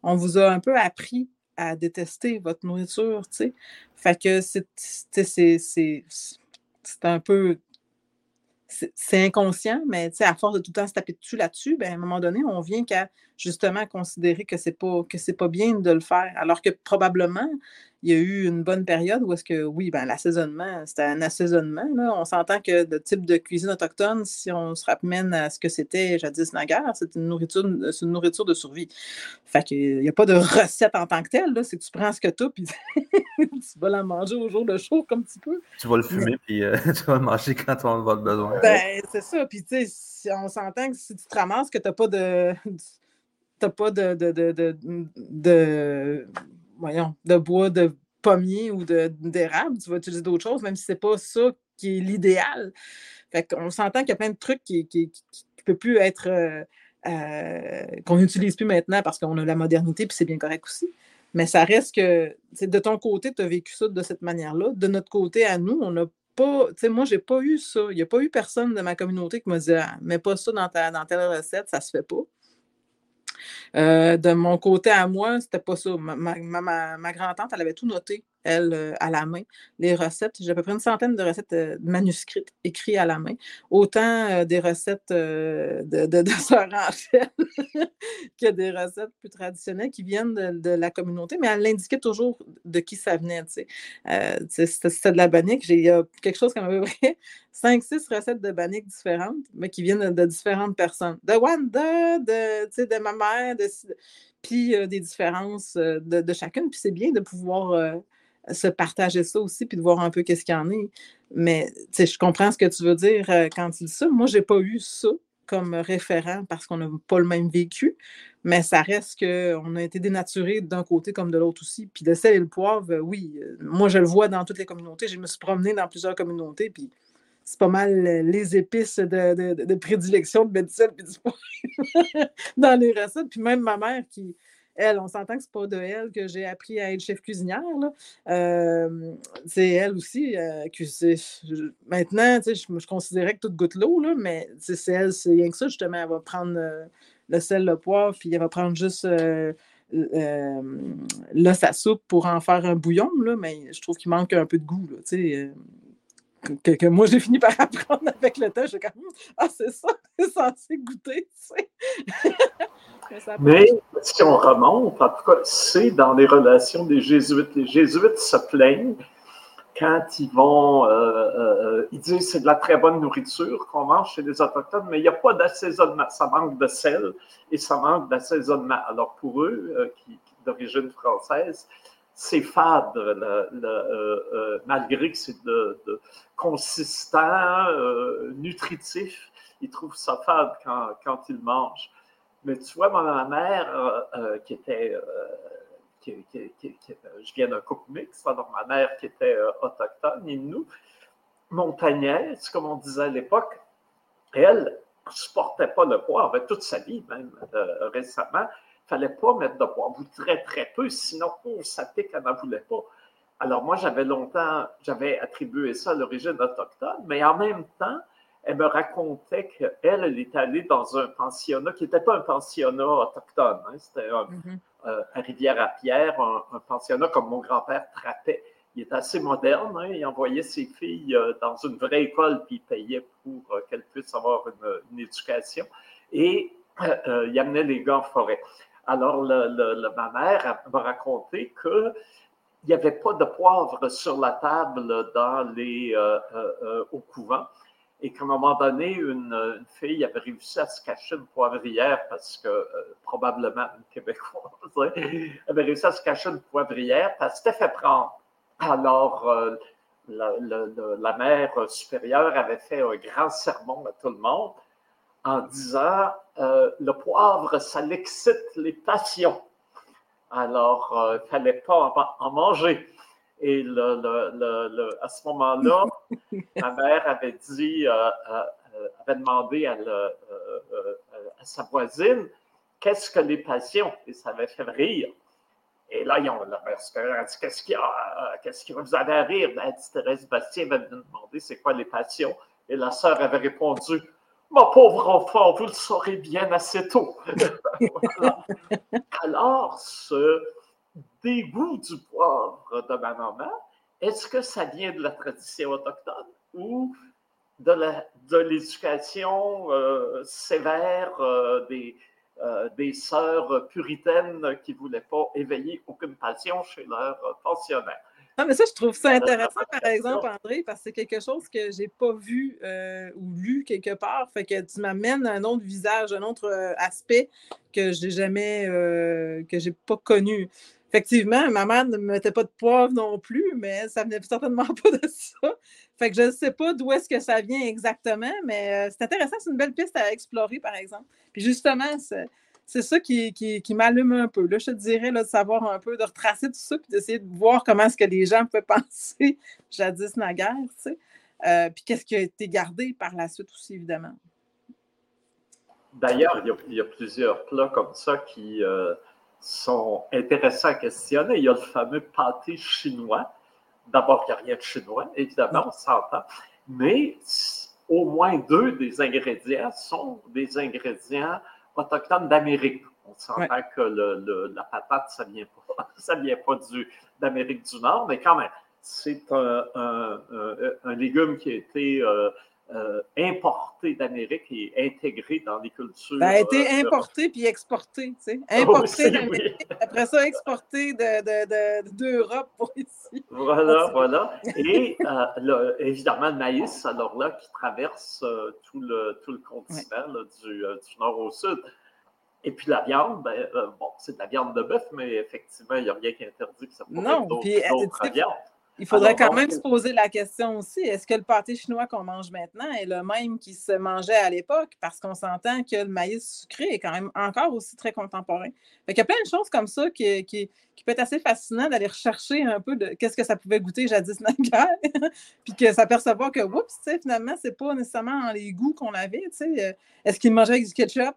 on vous a un peu appris à détester votre nourriture, tu sais. Fait que c'est un peu c'est inconscient, mais à force de tout le temps se taper dessus là-dessus, ben, à un moment donné, on vient qu'à justement considérer que c'est pas que c'est pas bien de le faire. Alors que probablement, il y a eu une bonne période où est-ce que, oui, ben, l'assaisonnement, c'était un assaisonnement. Là. On s'entend que le type de cuisine autochtone, si on se ramène à ce que c'était jadis naguère, c'est une nourriture, une nourriture de survie. Fait qu'il n'y a pas de [LAUGHS] recette en tant que telle. C'est que tu prends ce que tu as, puis [LAUGHS] tu vas la manger au jour de chaud comme tu peux? Tu vas le fumer, puis euh, [LAUGHS] tu vas le manger quand tu en avoir besoin. Ben, c'est ça. Puis, tu sais, on s'entend que si tu te ramasses que tu n'as pas de. T'as pas de, de, de, de voyons, de bois de pommier ou d'érable, tu vas utiliser d'autres choses, même si ce n'est pas ça qui est l'idéal. Fait qu'on s'entend qu'il y a plein de trucs qui ne peuvent plus être. Euh, euh, qu'on n'utilise plus maintenant parce qu'on a la modernité, puis c'est bien correct aussi. Mais ça reste que, de ton côté, tu as vécu ça de cette manière-là. De notre côté, à nous, on n'a pas, tu sais, moi, j'ai pas eu ça. Il n'y a pas eu personne de ma communauté qui m'a dit, ah, mets pas ça dans, ta, dans telle recette, ça se fait pas. Euh, de mon côté à moi, c'était pas ça. Ma, grand-tante, elle avait tout noté elle, euh, à la main, les recettes. J'ai à peu près une centaine de recettes euh, manuscrites écrites à la main. Autant euh, des recettes de, de, de [LAUGHS] Sœur [LAUGHS] que des recettes plus traditionnelles qui viennent de, la communauté, mais elle l'indiquait toujours de qui ça venait. C'était de la bannique. A quelque chose comme à peu près [LAUGHS] 5-6 recettes de bannique différentes, mais qui viennent de, différentes personnes. De Wanda, de, de ma mère, puis des différences de, chacune. Puis c'est bien de pouvoir se partager ça aussi, puis de voir un peu qu'est-ce qu'il y en a. Mais je comprends ce que tu veux dire euh, quand tu dis ça. Moi, je n'ai pas eu ça comme référent parce qu'on n'a pas le même vécu, mais ça reste qu'on a été dénaturé d'un côté comme de l'autre aussi. Puis le sel et le poivre, euh, oui, euh, moi je le vois dans toutes les communautés. Je me suis promenée dans plusieurs communautés, puis c'est pas mal les épices de, prédilection de mettre du sel et du dans les recettes. Puis même ma mère qui, elle, on s'entend que c'est pas de elle que j'ai appris à être chef cuisinière. c'est elle aussi. Euh, maintenant, je, considérais que tout goûte l'eau, mais c'est elle, c'est rien que ça, justement. Elle va prendre euh, le sel, le poivre, puis elle va prendre juste euh, à soupe pour en faire un bouillon, là, mais je trouve qu'il manque un peu de goût. Là, que, que, moi j'ai fini par [LAUGHS] apprendre avec le temps. Je suis comme Ah, c'est ça, [LAUGHS] c'est censé goûter. Mais si on remonte, en tout cas, c'est dans les relations des jésuites. Les jésuites se plaignent quand ils vont, euh, euh, ils disent c'est de la très bonne nourriture qu'on mange chez les Autochtones, mais il n'y a pas d'assaisonnement. Ça manque de sel et ça manque d'assaisonnement. Alors pour eux, euh, qui, d'origine française, c'est fade, malgré que c'est de, consistant, nutritif, ils trouvent ça fade quand, quand ils mangent. Mais tu vois, ma mère, euh, euh, qui était. Euh, je viens d'un couple mixte, alors ma mère qui était autochtone, et nous, montagnaise, comme on disait à l'époque, elle ne supportait pas le poivre, toute sa vie même récemment. Il ne fallait pas mettre de poivre, ou très, très peu, sinon, oh, ça pique, elle n'en voulait pas. Alors moi, j'avais longtemps, j'avais attribué ça à l'origine autochtone, mais en même temps, elle me racontait qu'elle, elle est allée dans un pensionnat qui n'était pas un pensionnat autochtone, hein. c'était un, mm-hmm. euh, à Rivière-à-Pierre, un, pensionnat comme mon grand-père trappait. Il était assez moderne, hein. il envoyait ses filles euh, dans une vraie école, puis il payait pour euh, qu'elles puissent avoir une, éducation. Et il amenait les gars en forêt. Alors, ma mère m'a raconté que il n'y avait pas de poivre sur la table dans les, au couvent et qu'à un moment donné, une, fille avait réussi à se cacher une poivrière parce que, euh, probablement une Québécoise, avait réussi à se cacher une poivrière parce qu'elle s'était fait prendre. Alors, euh, la, mère supérieure avait fait un grand sermon à tout le monde en disant euh, le poivre, ça l'excite les passions. Alors, il ne fallait pas en manger. Et le, à ce moment-là, [LAUGHS] ma mère avait dit, euh, euh, euh, avait demandé à, sa voisine qu'est-ce que les passions Et ça avait fait rire. Et là, ils ont, la mère a dit Qu'est-ce qu'il y a Qu'est-ce que vous avez à rire? Elle dit Thérèse Bastien avait demandé c'est quoi les passions Et la sœur avait répondu Ma pauvre enfant, vous le saurez bien assez tôt. [LAUGHS] [LAUGHS] Alors, ce, dégoût du poivre de ma maman, est-ce que ça vient de la tradition autochtone ou de l'éducation euh, sévère euh, des, euh, des sœurs puritaines qui ne voulaient pas éveiller aucune passion chez leurs pensionnaires? Non, mais ça, je trouve ça intéressant, par exemple, André, parce que c'est quelque chose que je n'ai pas vu ou lu quelque part. Fait que tu m'amènes un autre visage, un autre aspect que je n'ai jamais, que j'ai pas connu. Effectivement, ma mère ne mettait pas de poivre non plus, mais ça venait certainement pas de ça. Fait que je ne sais pas d'où est-ce que ça vient exactement, mais euh, c'est intéressant, c'est une belle piste à explorer, par exemple. Puis justement, c'est ça qui, qui, m'allume un peu. Là, je te dirais de savoir un peu, de retracer tout ça, puis d'essayer de voir comment est-ce que les gens pouvaient [LAUGHS] penser jadis naguère, tu sais. Euh, puis qu'est-ce qui a été gardé par la suite aussi, évidemment. D'ailleurs, il, y a plusieurs plats comme ça qui, euh, sont intéressants à questionner. Il y a le fameux pâté chinois. D'abord, il n'y a rien de chinois, évidemment, on s'entend. Mais au moins deux des ingrédients sont des ingrédients autochtones d'Amérique. On s'entend que la patate, ça ne vient pas, [LAUGHS] ça vient pas d'Amérique du Nord, mais quand même, c'est un, légume qui a été euh, euh, importé d'Amérique et intégré dans les cultures. Ça a été euh, importé puis exporté, tu sais. [LAUGHS] Importé d'Amérique, après ça, exporté d'Europe de, pour ici. Voilà, voilà. Et euh, évidemment, le maïs, alors là, qui traverse tout, le, tout le continent du, nord au sud. Et puis la viande, ben, bon, c'est de la viande de bœuf, mais effectivement, il n'y a rien qui interdit que ça pourrait être d'autres viandes. Il faudrait quand même se poser la question aussi, est-ce que le pâté chinois qu'on mange maintenant est le même qui se mangeait à l'époque? Parce qu'on s'entend que le maïs sucré est quand même encore aussi très contemporain. il y a plein de choses comme ça qui, qui, peut être assez fascinant d'aller rechercher un peu de qu'est-ce que ça pouvait goûter jadis naguère, [LAUGHS] puis que s'apercevoir que, oups, finalement, c'est pas nécessairement les goûts qu'on avait. Euh, est-ce qu'il mangeait avec du ketchup?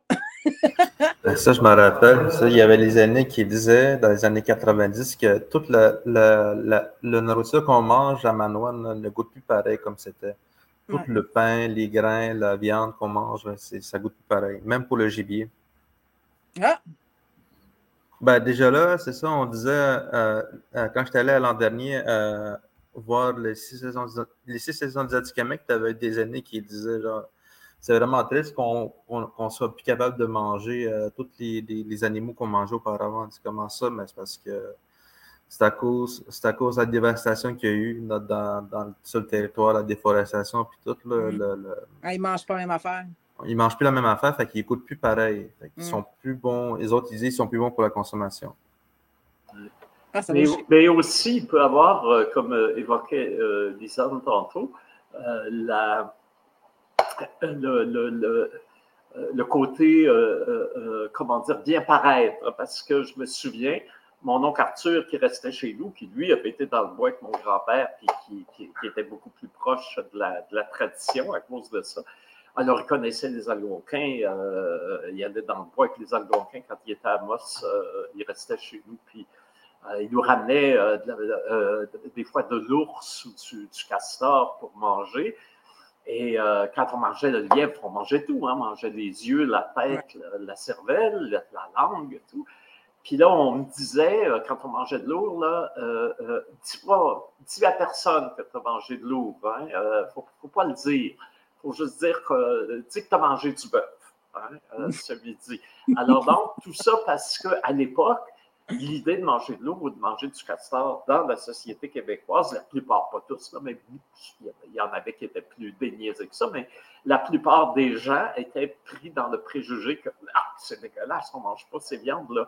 Ben, ça, je me rappelle. il y avait les années qui disaient, dans les années 90, que toute la, la, nourriture qu'on mange à Manoine ne goûte plus pareil comme c'était. Tout le pain, les grains, la viande qu'on mange, ben, ça goûte plus pareil. Même pour le gibier. Ah! Ben, déjà là, c'est ça, on disait, euh, euh, quand j'étais allé l'an dernier euh, voir les six saisons, les six saisons tu avais des années qui disaient genre c'est vraiment triste qu'on ne soit plus capable de manger euh, tous les, animaux qu'on mangeait auparavant. C'est comment ça? Mais c'est parce que c'est à cause, à cause de la dévastation qu'il y a eu dans, sur le territoire, la déforestation, puis tout. Le, ah, ils ne mangent pas la même affaire? Ils ne mangent plus la même affaire, fait qu'ils n'écoutent plus pareil. ils mm. sont plus bons. Les autres, ils disent qu'ils sont plus bons pour la consommation. Ah, mais, aussi, il peut avoir, euh, comme euh, évoquait euh, tantôt, la, le, le, côté, euh, euh, euh, comment dire, bien paraître, parce que je me souviens, mon oncle Arthur qui restait chez nous, qui lui avait été dans le bois avec mon grand-père, puis qui, était beaucoup plus proche de la, de la, tradition à cause de ça, Alors, il connaissait les Algonquins. Euh, il allait dans le bois avec les Algonquins quand il était à Moss. Euh, il restait chez nous. Puis, euh, il nous ramenait des fois de l'ours ou du, castor pour manger. Et quand on mangeait le lièvre, on mangeait tout. Hein? On mangeait les yeux, la tête, la, cervelle, la, langue, tout. Puis là, on me disait, quand on mangeait de l'ours, là, dis pas, dis à personne que tu as mangé de l'ours. Il ne hein? faut, faut, pas le dire faut juste dire que, tu as mangé du bœuf hein, euh, ce midi. Alors, donc, tout ça parce qu'à l'époque, l'idée de manger de l'eau ou de manger du castor dans la société québécoise, la plupart, pas tous, là, mais il y en avait qui étaient plus déniaisés que ça, mais la plupart des gens étaient pris dans le préjugé que ah, c'est dégueulasse, on ne mange pas ces viandes-là.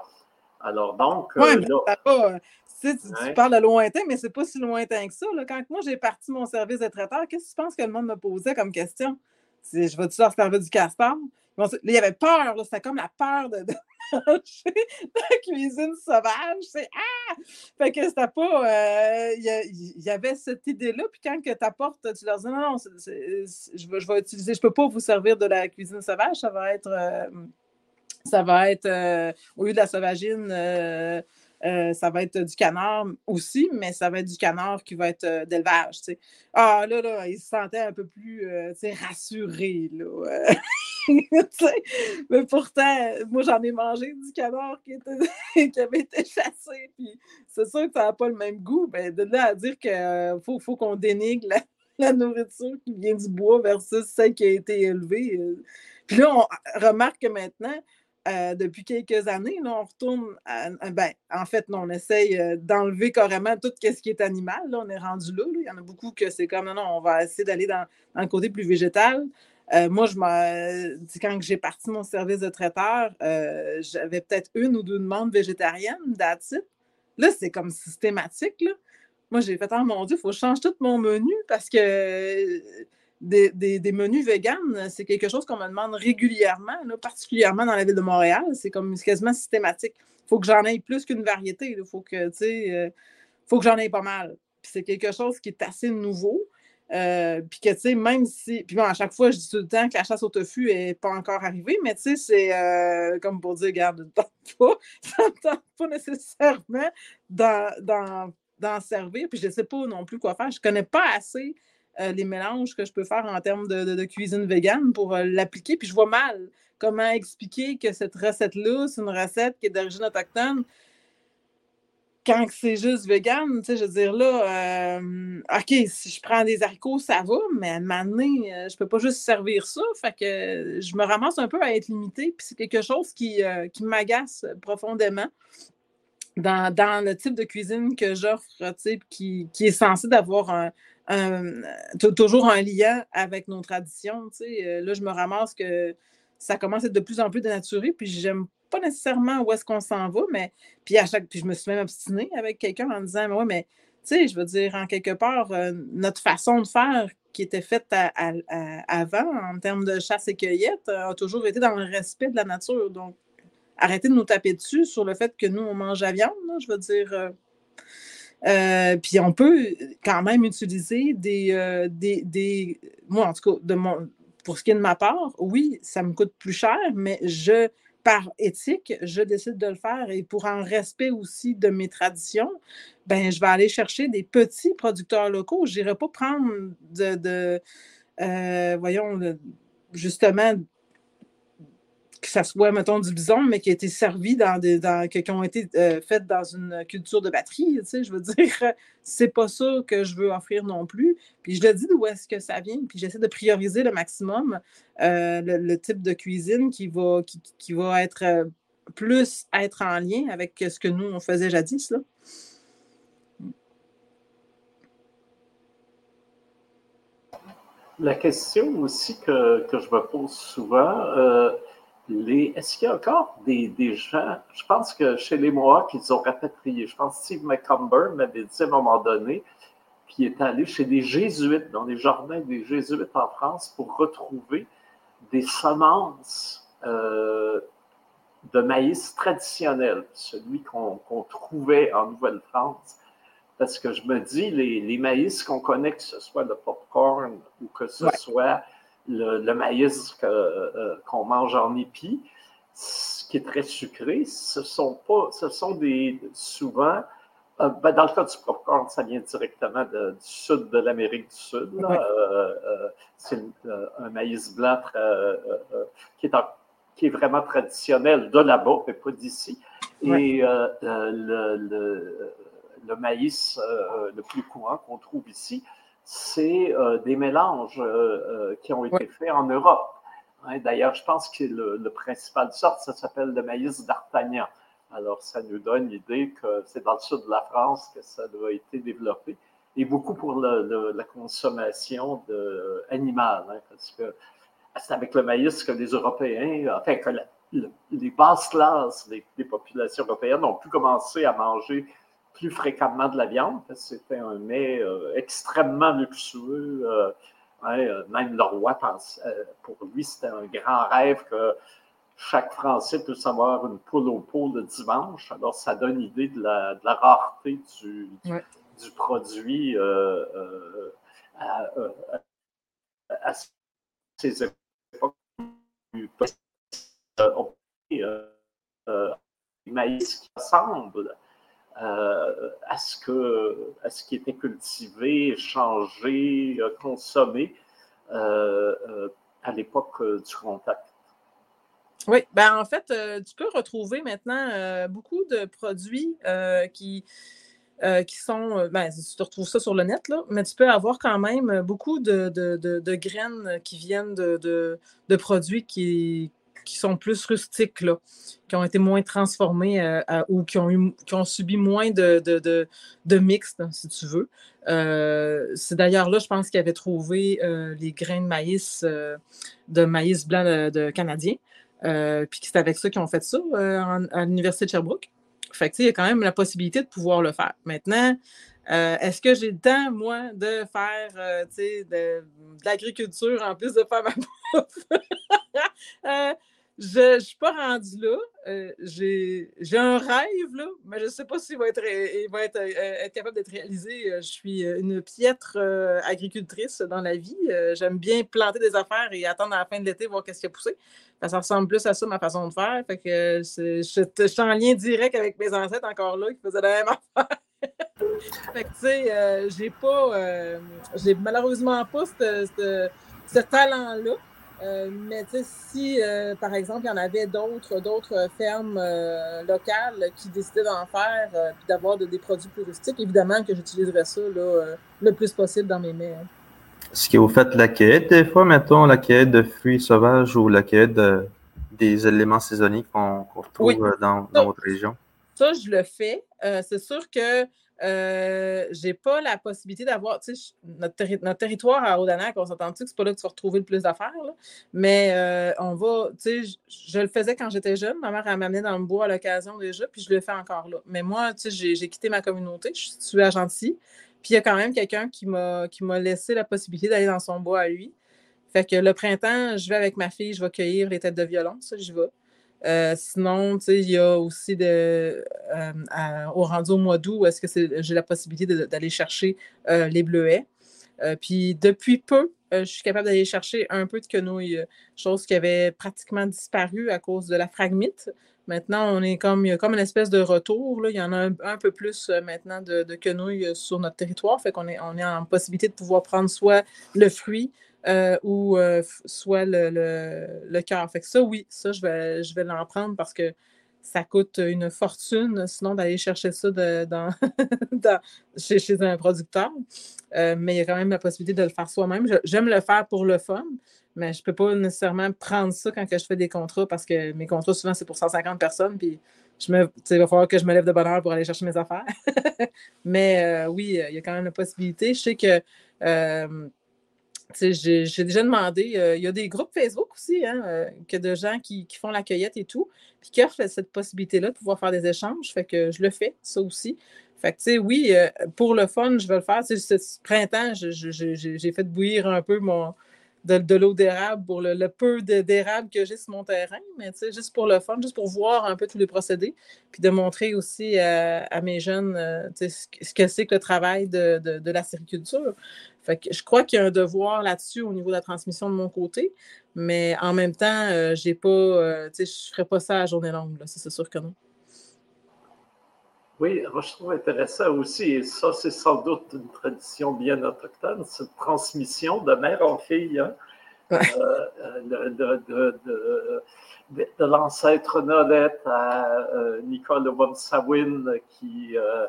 Alors donc, euh, là, tu, parles de lointain, mais c'est pas si lointain que ça. Quand moi j'ai parti mon service de traiteur, qu'est-ce que tu penses que le monde me posait comme question? Je vais-tu leur servir du castor? il y avait peur, c'était comme la peur de, [LAUGHS] la cuisine sauvage. C'est Ah! Fait que c'était pas. Euh, il y, avait cette idée-là. Puis quand tu apportes, tu leur dis non, non, je, vais, je vais utiliser, je peux pas vous servir de la cuisine sauvage, ça va être. Euh, ça va être, euh, au lieu de la sauvagine, euh, ça va être du canard aussi, mais ça va être du canard qui va être euh, d'élevage. Ah là, là, il se sentait un peu plus euh, rassuré. [LAUGHS] Mais pourtant, moi j'en ai mangé du canard qui, [LAUGHS] avait été chassé. C'est sûr que ça n'a pas le même goût. Ben, de là à dire qu'il faut, qu'on dénigre la, nourriture qui vient du bois versus celle qui a été élevée. Puis là, on remarque que maintenant, euh, depuis quelques années. on retourne ben, en fait, on essaye euh, d'enlever carrément tout ce qui est animal. On est rendu là, Il y en a beaucoup que c'est comme non, non, on va essayer d'aller dans, le côté plus végétal. Euh, moi, je quand j'ai parti mon service de traiteur, j'avais peut-être une ou deux demandes végétariennes, that's Là, c'est comme systématique. Moi, j'ai fait, oh mon Dieu, il faut que je change tout mon menu parce que des, menus véganes, c'est quelque chose qu'on me demande régulièrement, particulièrement dans la ville de Montréal. C'est comme quasiment systématique. Il faut que j'en aie plus qu'une variété. Il faut que, euh, que j'en aie pas mal. c'est quelque chose qui est assez nouveau. Euh, puis que, tu sais, même si. Puis bon, à chaque fois, je dis tout le temps que la chasse au tofu n'est pas encore arrivée, mais tu sais, c'est euh, comme pour dire, regarde, [LAUGHS] pas, ça ne tente pas nécessairement d'en servir. Puis je ne sais pas non plus quoi faire. Je ne connais pas assez euh, les mélanges que je peux faire en termes de, cuisine végane pour euh, l'appliquer. Puis je vois mal comment expliquer que cette recette-là, c'est une recette qui est d'origine autochtone quand c'est juste vegan, tu sais, je veux dire, là, euh, OK, si je prends des haricots, ça va, mais à un moment donné, je peux pas juste servir ça. Fait que je me ramasse un peu à être limitée, puis c'est quelque chose qui, qui m'agace profondément dans, le type de cuisine que j'offre, qui, qui est censé d'avoir un, toujours un lien avec nos traditions. Là, je me ramasse que ça commence à être de plus en plus dénaturé, puis j'aime pas nécessairement où est-ce qu'on s'en va, mais puis à chaque puis je me suis même obstinée avec quelqu'un en disant mais ouais, mais tu sais, je veux dire, en quelque part, notre façon de faire qui était faite avant en termes de chasse et cueillette a toujours été dans le respect de la nature. Donc, arrêtez de nous taper dessus sur le fait que nous, on mange la viande. je veux dire, euh, euh, puis on peut quand même utiliser des, euh, des, Moi, en tout cas, pour ce qui est de ma part, oui, ça me coûte plus cher, mais je, par éthique, je décide de le faire et pour un respect aussi de mes traditions, ben, je vais aller chercher des petits producteurs locaux. Je n'irai pas prendre de, de voyons, justement, que ça soit, mettons, du bison, mais qui a été servi dans des. Dans, qui ont été euh, faites dans une culture de batterie. Tu sais, je veux dire, [LAUGHS] c'est pas ça que je veux offrir non plus. Puis je le dis d'où est-ce que ça vient, puis j'essaie de prioriser le maximum euh, le, type de cuisine qui va, qui, va être euh, plus être en lien avec ce que nous, on faisait jadis. Là. La question aussi que, que, je me pose souvent, est-ce qu'il y a encore des, gens, je pense que chez les Mohawks, ils ont rapatrié, je pense que Steve McCumber m'avait dit à un moment donné qu'il est allé chez des jésuites, dans les jardins des jésuites en France, pour retrouver des semences euh, de maïs traditionnel, celui qu'on trouvait en Nouvelle-France. Parce que je me dis, les, maïs qu'on connaît, que ce soit le popcorn ou que ce soit le, maïs qu'on mange en épi, ce qui est très sucré, ce sont pas, ce sont des souvent ben, dans le cas du popcorn, ça vient directement du sud de l'Amérique du Sud. c'est un maïs blanc qui, est qui, est vraiment traditionnel de là-bas, mais pas d'ici. Et le, le maïs euh, le plus courant qu'on trouve ici, c'est euh, des mélanges euh, qui ont été faits en Europe. Hein, d'ailleurs, je pense que le, principal sorte, ça s'appelle le maïs d'Artagnan. Alors, ça nous donne l'idée que c'est dans le sud de la France que ça a été développé et beaucoup pour la consommation de, animale, hein, parce que c'est avec le maïs que les Européens, enfin, que les basses classes des, populations européennes ont pu commencer à manger plus fréquemment de la viande, parce que c'était un mets euh, extrêmement luxueux. Euh, euh, même le roi pense, pour lui, c'était un grand rêve que chaque Français puisse avoir une poule au pot le dimanche. Alors, ça donne idée de la, rareté du, du produit à, à, ces époques. maïs qui ressemble euh, à, ce que, à ce qui était cultivé, changé, euh, consommé euh, à l'époque du contact. Oui, ben en fait, tu peux retrouver maintenant beaucoup de produits qui, qui sont. Ben, tu retrouves ça sur le net, là, mais tu peux avoir quand même beaucoup de, de, de, graines qui viennent de, produits qui, qui sont plus rustiques, là, qui ont été moins transformés euh, ou qui ont, subi moins de, de, mixte, si tu veux. Euh, c'est d'ailleurs là, je pense qu'il avait trouvé euh, les grains de maïs, de maïs blanc de, canadien. puis c'est avec ça qu'ils ont fait ça à l'Université de Sherbrooke. Fait que, il y a quand même la possibilité de pouvoir le faire. Maintenant, Est-ce que j'ai le temps, moi, de faire de, de l'agriculture en plus de faire ma [LAUGHS] bouffe? Je ne suis pas rendue là. Euh, j'ai un rêve, là, mais je ne sais pas s'il va, être, va être, euh, être capable d'être réalisé. Euh, je suis une piètre agricultrice dans la vie. J'aime bien planter des affaires et attendre à la fin de l'été, voir qu'est-ce qui a poussé. Ça ressemble plus à ça, ma façon de faire. Fait que je, je, suis en lien direct avec mes ancêtres encore là qui faisaient la même [LAUGHS] affaire. fait que, tu sais, j'ai pas, j'ai malheureusement pas ce talent-là. Euh, mais si, euh, par exemple, il y en avait d'autres, d'autres fermes euh, locales qui décidaient d'en faire puis d'avoir des produits plus rustiques, évidemment que j'utiliserais ça le plus possible dans mes mets. Hein. Est-ce que vous faites la cueillette des fois, mettons, la cueillette de fruits sauvages ou la cueillette des éléments saisonniers qu'on retrouve dans, dans votre région? Ça, je le fais. c'est sûr que euh, j'ai pas la possibilité d'avoir, tu sais, notre, territoire à Audanac, on s'entend-tu que c'est pas là que tu vas retrouver le plus d'affaires, mais euh, on va, tu sais, je, le faisais quand j'étais jeune, ma mère, elle m'amenait dans le bois à l'occasion déjà, puis je le fais encore là. Mais moi, tu sais, j'ai quitté ma communauté, je suis à Gentilly, puis il y a quand même quelqu'un qui m'a laissé la possibilité d'aller dans son bois à lui. Fait que le printemps, je vais avec ma fille, je vais cueillir les têtes de violon, ça, j'y vais. Euh, sinon, il y a aussi de, euh, au rendu au mois d'août, est-ce que j'ai la possibilité d'aller chercher euh, les bleuets? puis depuis peu, je suis capable d'aller chercher un peu de quenouille, chose qui avait pratiquement disparu à cause de la fragmite. Maintenant, on est comme, il y a comme une espèce de retour. Là. Il y en a un, peu plus maintenant de, de, quenouilles sur notre territoire. Fait qu'on est, on est en possibilité de pouvoir prendre soit le fruit, euh, ou euh, soit le, le, cœur. Fait que ça, oui, ça, je vais, je vais l'en prendre parce que ça coûte une fortune, sinon d'aller chercher ça dans, [LAUGHS] chez, un producteur. Euh, mais il y a quand même la possibilité de le faire soi-même. J'aime le faire pour le fun, mais je ne peux pas nécessairement prendre ça quand je fais des contrats parce que mes contrats, souvent, c'est pour 150 personnes. Puis je me, il va falloir que je me lève de bonne heure pour aller chercher mes affaires. [LAUGHS] mais oui, il y a quand même la possibilité. Je sais que j'ai déjà demandé, euh, il y a des groupes Facebook aussi, hein, euh, que de gens qui, font la cueillette et tout, puis qui offrent cette possibilité-là de pouvoir faire des échanges. Fait que je le fais, ça aussi. Fait que, oui, euh, pour le fun, je vais le faire. Ce printemps, j'ai fait bouillir un peu mon, de, l'eau d'érable pour le, peu d'érable que j'ai sur mon terrain, mais juste pour le fun, juste pour voir un peu tous les procédés, puis de montrer aussi à, mes jeunes ce que c'est que le travail de, la sériculture. Fait que je crois qu'il y a un devoir là-dessus au niveau de la transmission de mon côté, mais en même temps, euh, j'ai pas, euh, je ne ferai pas ça à journée longue, c'est sûr que non. Oui, je trouve intéressant aussi, et ça, c'est sans doute une tradition bien autochtone, cette transmission de mère en fille. Hein. Euh, de, de, l'ancêtre Nolette à Nicole Womsawin qui euh,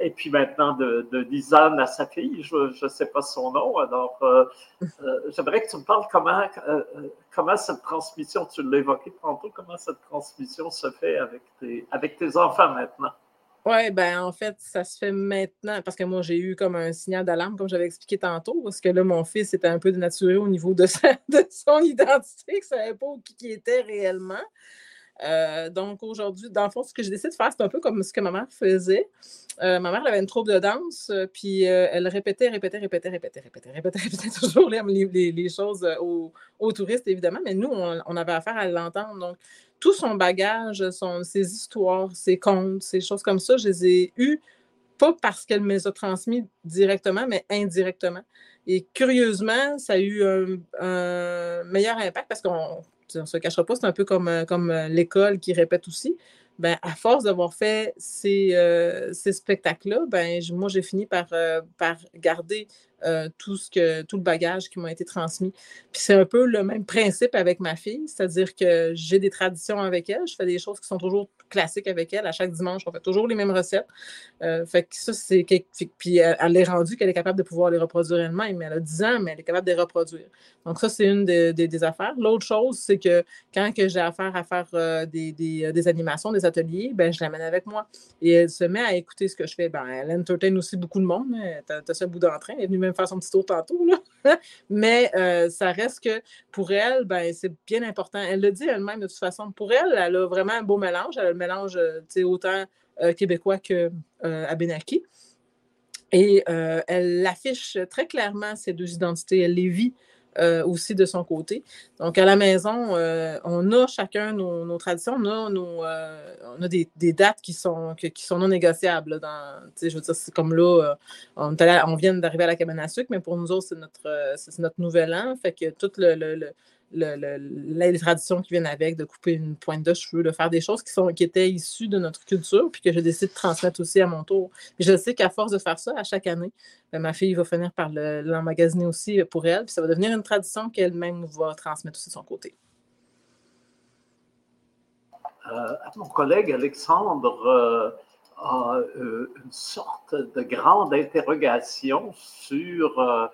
et puis maintenant de, de à sa fille, je ne sais pas son nom. Alors, euh, euh, j'aimerais que tu me parles comment, comment cette transmission, tu l'as évoqué tantôt, comment cette transmission se fait avec tes, avec tes enfants maintenant? Oui, ben en fait, ça se fait maintenant parce que moi, j'ai eu comme un signal d'alarme, comme j'avais expliqué tantôt, parce que là, mon fils était un peu dénaturé au niveau de, [LAUGHS] de son identité, il ne savait pas qui il était réellement. Euh, donc aujourd'hui, dans le fond, ce que j'ai décidé de faire, c'est un peu comme ce que ma mère faisait. Euh, ma mère avait une troupe de danse, euh, puis elle répétait, répétait, répétait, répétait, répétait, répétait, [LAUGHS] répétait toujours les, les, choses aux, touristes, évidemment, mais nous, on, avait affaire à l'entendre. Donc, tout son bagage, son, ses histoires, ses contes, ces choses comme ça, je les ai eues, pas parce qu'elle me les a transmis directement, mais indirectement. Et curieusement, ça a eu un meilleur impact parce qu'on on se cachera pas, c'est un peu comme, euh, comme euh, l'école qui répète aussi. Ben, à force d'avoir fait ces, euh, ces spectacles-là, ben, moi, j'ai fini par, par garder euh, tout, ce que, tout le bagage qui m'a été transmis. Puis c'est un peu le même principe avec ma fille, c'est-à-dire que j'ai des traditions avec elle, je fais des choses qui sont toujours classiques avec elle. À chaque dimanche, on fait toujours les mêmes recettes. Euh, fait que ça, c'est. Puis elle, est rendue qu'elle est capable de pouvoir les reproduire elle-même. Elle a 10 ans, mais elle est capable de les reproduire. Donc, ça, c'est une des affaires. L'autre chose, c'est que quand que j'ai affaire à faire euh, des, des, animations, des ateliers, ben, je l'amène avec moi. Et elle se met à écouter ce que je fais. Ben, elle entertain aussi beaucoup de monde. Tu as, ce bout d'entrain. Elle est venue même faire son petit tour tantôt. [LAUGHS] Mais euh, ça reste que pour elle, ben, c'est bien important. Elle le dit elle-même de toute façon. Pour elle, elle a vraiment un beau mélange. Elle a le mélange euh, autant euh, québécois que Abenaki. Et elle affiche très clairement ces deux identités. Elle les vit. Aussi de son côté. Donc, à la maison, on a chacun nos, traditions, on a, nos, on a des, dates qui sont, qui sont non négociables. Dans, je veux dire, c'est comme là, on, on, vient d'arriver à la cabane à sucre, mais pour nous autres, c'est notre, c'est notre nouvel an. Fait que tout le les traditions qui viennent avec, de couper une pointe de cheveux, de faire des choses qui, sont, qui étaient issues de notre culture, puis que je décide de transmettre aussi à mon tour. Puis je sais qu'à force de faire ça, à chaque année, ben, ma fille va finir par l'emmagasiner aussi pour elle, puis ça va devenir une tradition qu'elle-même va transmettre aussi de son côté. Euh, mon collègue Alexandre euh, a euh, une sorte de grande interrogation sur euh,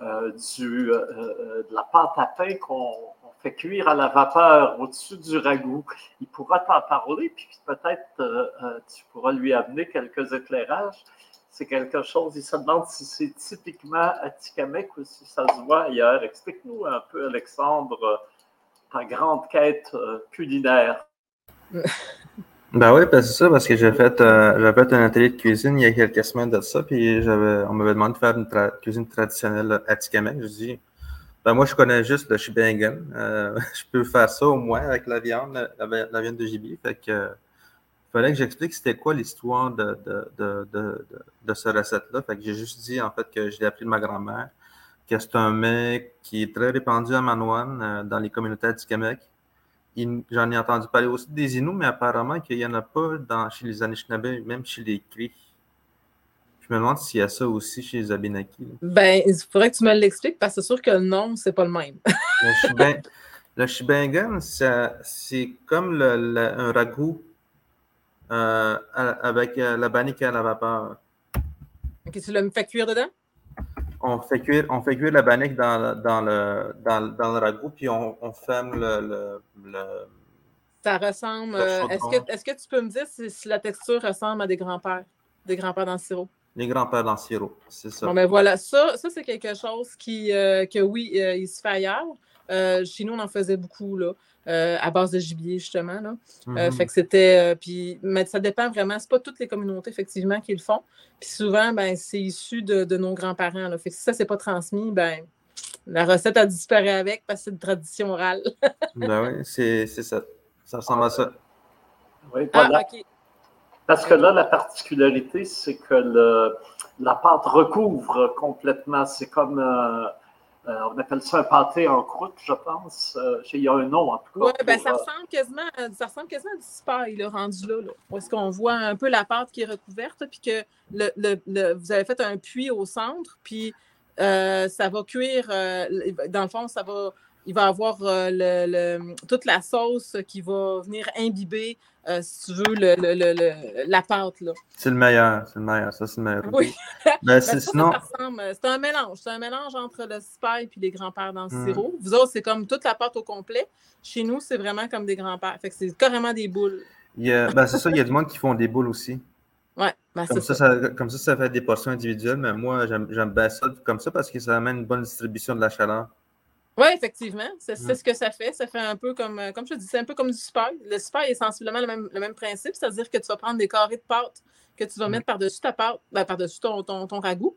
du, euh, euh, de la pâte à pain qu'on fait cuire à la vapeur au-dessus du ragoût. Il pourra t'en parler, puis peut-être tu pourras lui amener quelques éclairages. C'est quelque chose, il se demande si c'est typiquement à Tikamek ou si ça se voit ailleurs. Explique-nous un peu, Alexandre, ta grande quête culinaire. [LAUGHS] Ben oui, ben c'est ça, parce que j'ai fait, euh, fait un atelier de cuisine il y a quelques semaines de ça, puis on m'avait demandé de faire une cuisine traditionnelle à Tikamek. Je dis, ben moi, je connais juste le shibingan. Euh, [LAUGHS] je peux faire ça au moins avec la viande, la, viande de gibier. Fait que, euh, fallait que j'explique c'était quoi l'histoire de, de, de, de, de cette recette-là. Fait que j'ai juste dit, en fait, que je l'ai appris de ma grand-mère, que c'est un mec qui est très répandu à Manouane, euh, dans les communautés à Tikamek J'en ai entendu parler aussi des Inuits, mais apparemment qu'il n'y en a pas dans, chez les Anishinaabe, même chez les Cris. Je me demande s'il y a ça aussi chez les Abénakis. Ben, il faudrait que tu me l'expliques parce que c'est sûr que non, c'est pas le même. [LAUGHS] le Shibingan, c'est comme le, un ragoût euh, avec euh, la bannique à la vapeur. Ok, tu le fais cuire dedans? On fait cuire, on fait cuire la bannique dans, dans, le, dans, dans le ragoût, puis on, on ferme le, le, Ça ressemble. Euh, est-ce que, est que tu peux me dire si, la texture ressemble à des grands-pères, des grands-pères dans le sirop? Les grands-pères dans le sirop, c'est ça. Bon, ben voilà, ça, ça c'est quelque chose qui, euh, que oui, euh, il se fait ailleurs. chez nous, on en faisait beaucoup, là. Euh, à base de gibier, justement. Là. Euh, mhm. fait que c'était. Euh, puis, mais ça dépend vraiment. C'est pas toutes les communautés, effectivement, qui le font. Puis souvent, ben, c'est issu de, de, nos grands-parents. Fait que si ça, c'est pas transmis, ben, la recette a disparu avec parce que c'est une tradition orale. [LAUGHS] ben oui, c'est ça. Ça ressemble à ça. Oui, ah, OK. Parce que là, la particularité, c'est que le, la pâte recouvre complètement. C'est comme, euh, on appelle ça un pâté en croûte, je pense. Euh, il y a un nom, en tout cas. Oui, ben, ça, ressemble quasiment, ça ressemble quasiment à du spy, le rendu là. là. ce qu'on voit un peu la pâte qui est recouverte, puis que le, le, vous avez fait un puits au centre, puis ça va cuire. dans le fond, ça va il va avoir euh, le, toute la sauce qui va venir imbiber, euh, si tu veux, le, la pâte. C'est le meilleur, c'est le meilleur, ça c'est le meilleur. Oui. Ben, sinon... C'est un mélange, c'est un mélange entre le spy et les grands-pères dans le hmm. sirop. Vous autres, c'est comme toute la pâte au complet. Chez nous, c'est vraiment comme des grands-pères. Fait que c'est carrément des boules. ben, c'est ça, il y a du monde qui font des boules aussi. Ouais, ben, comme, ça, ça. comme ça, ça fait des portions individuelles, mais moi, j'aime bien ça comme ça parce que ça amène une bonne distribution de la chaleur. Oui, effectivement. C'est ce que ça fait. Ça fait un peu comme, euh, comme je te dis, c'est un peu comme du super. Le super est sensiblement le même, le même principe, c'est-à-dire que tu vas prendre des carrés de pâte que tu vas mettre par-dessus ta pâte, ben, par-dessus ton, ton, ton ragoût,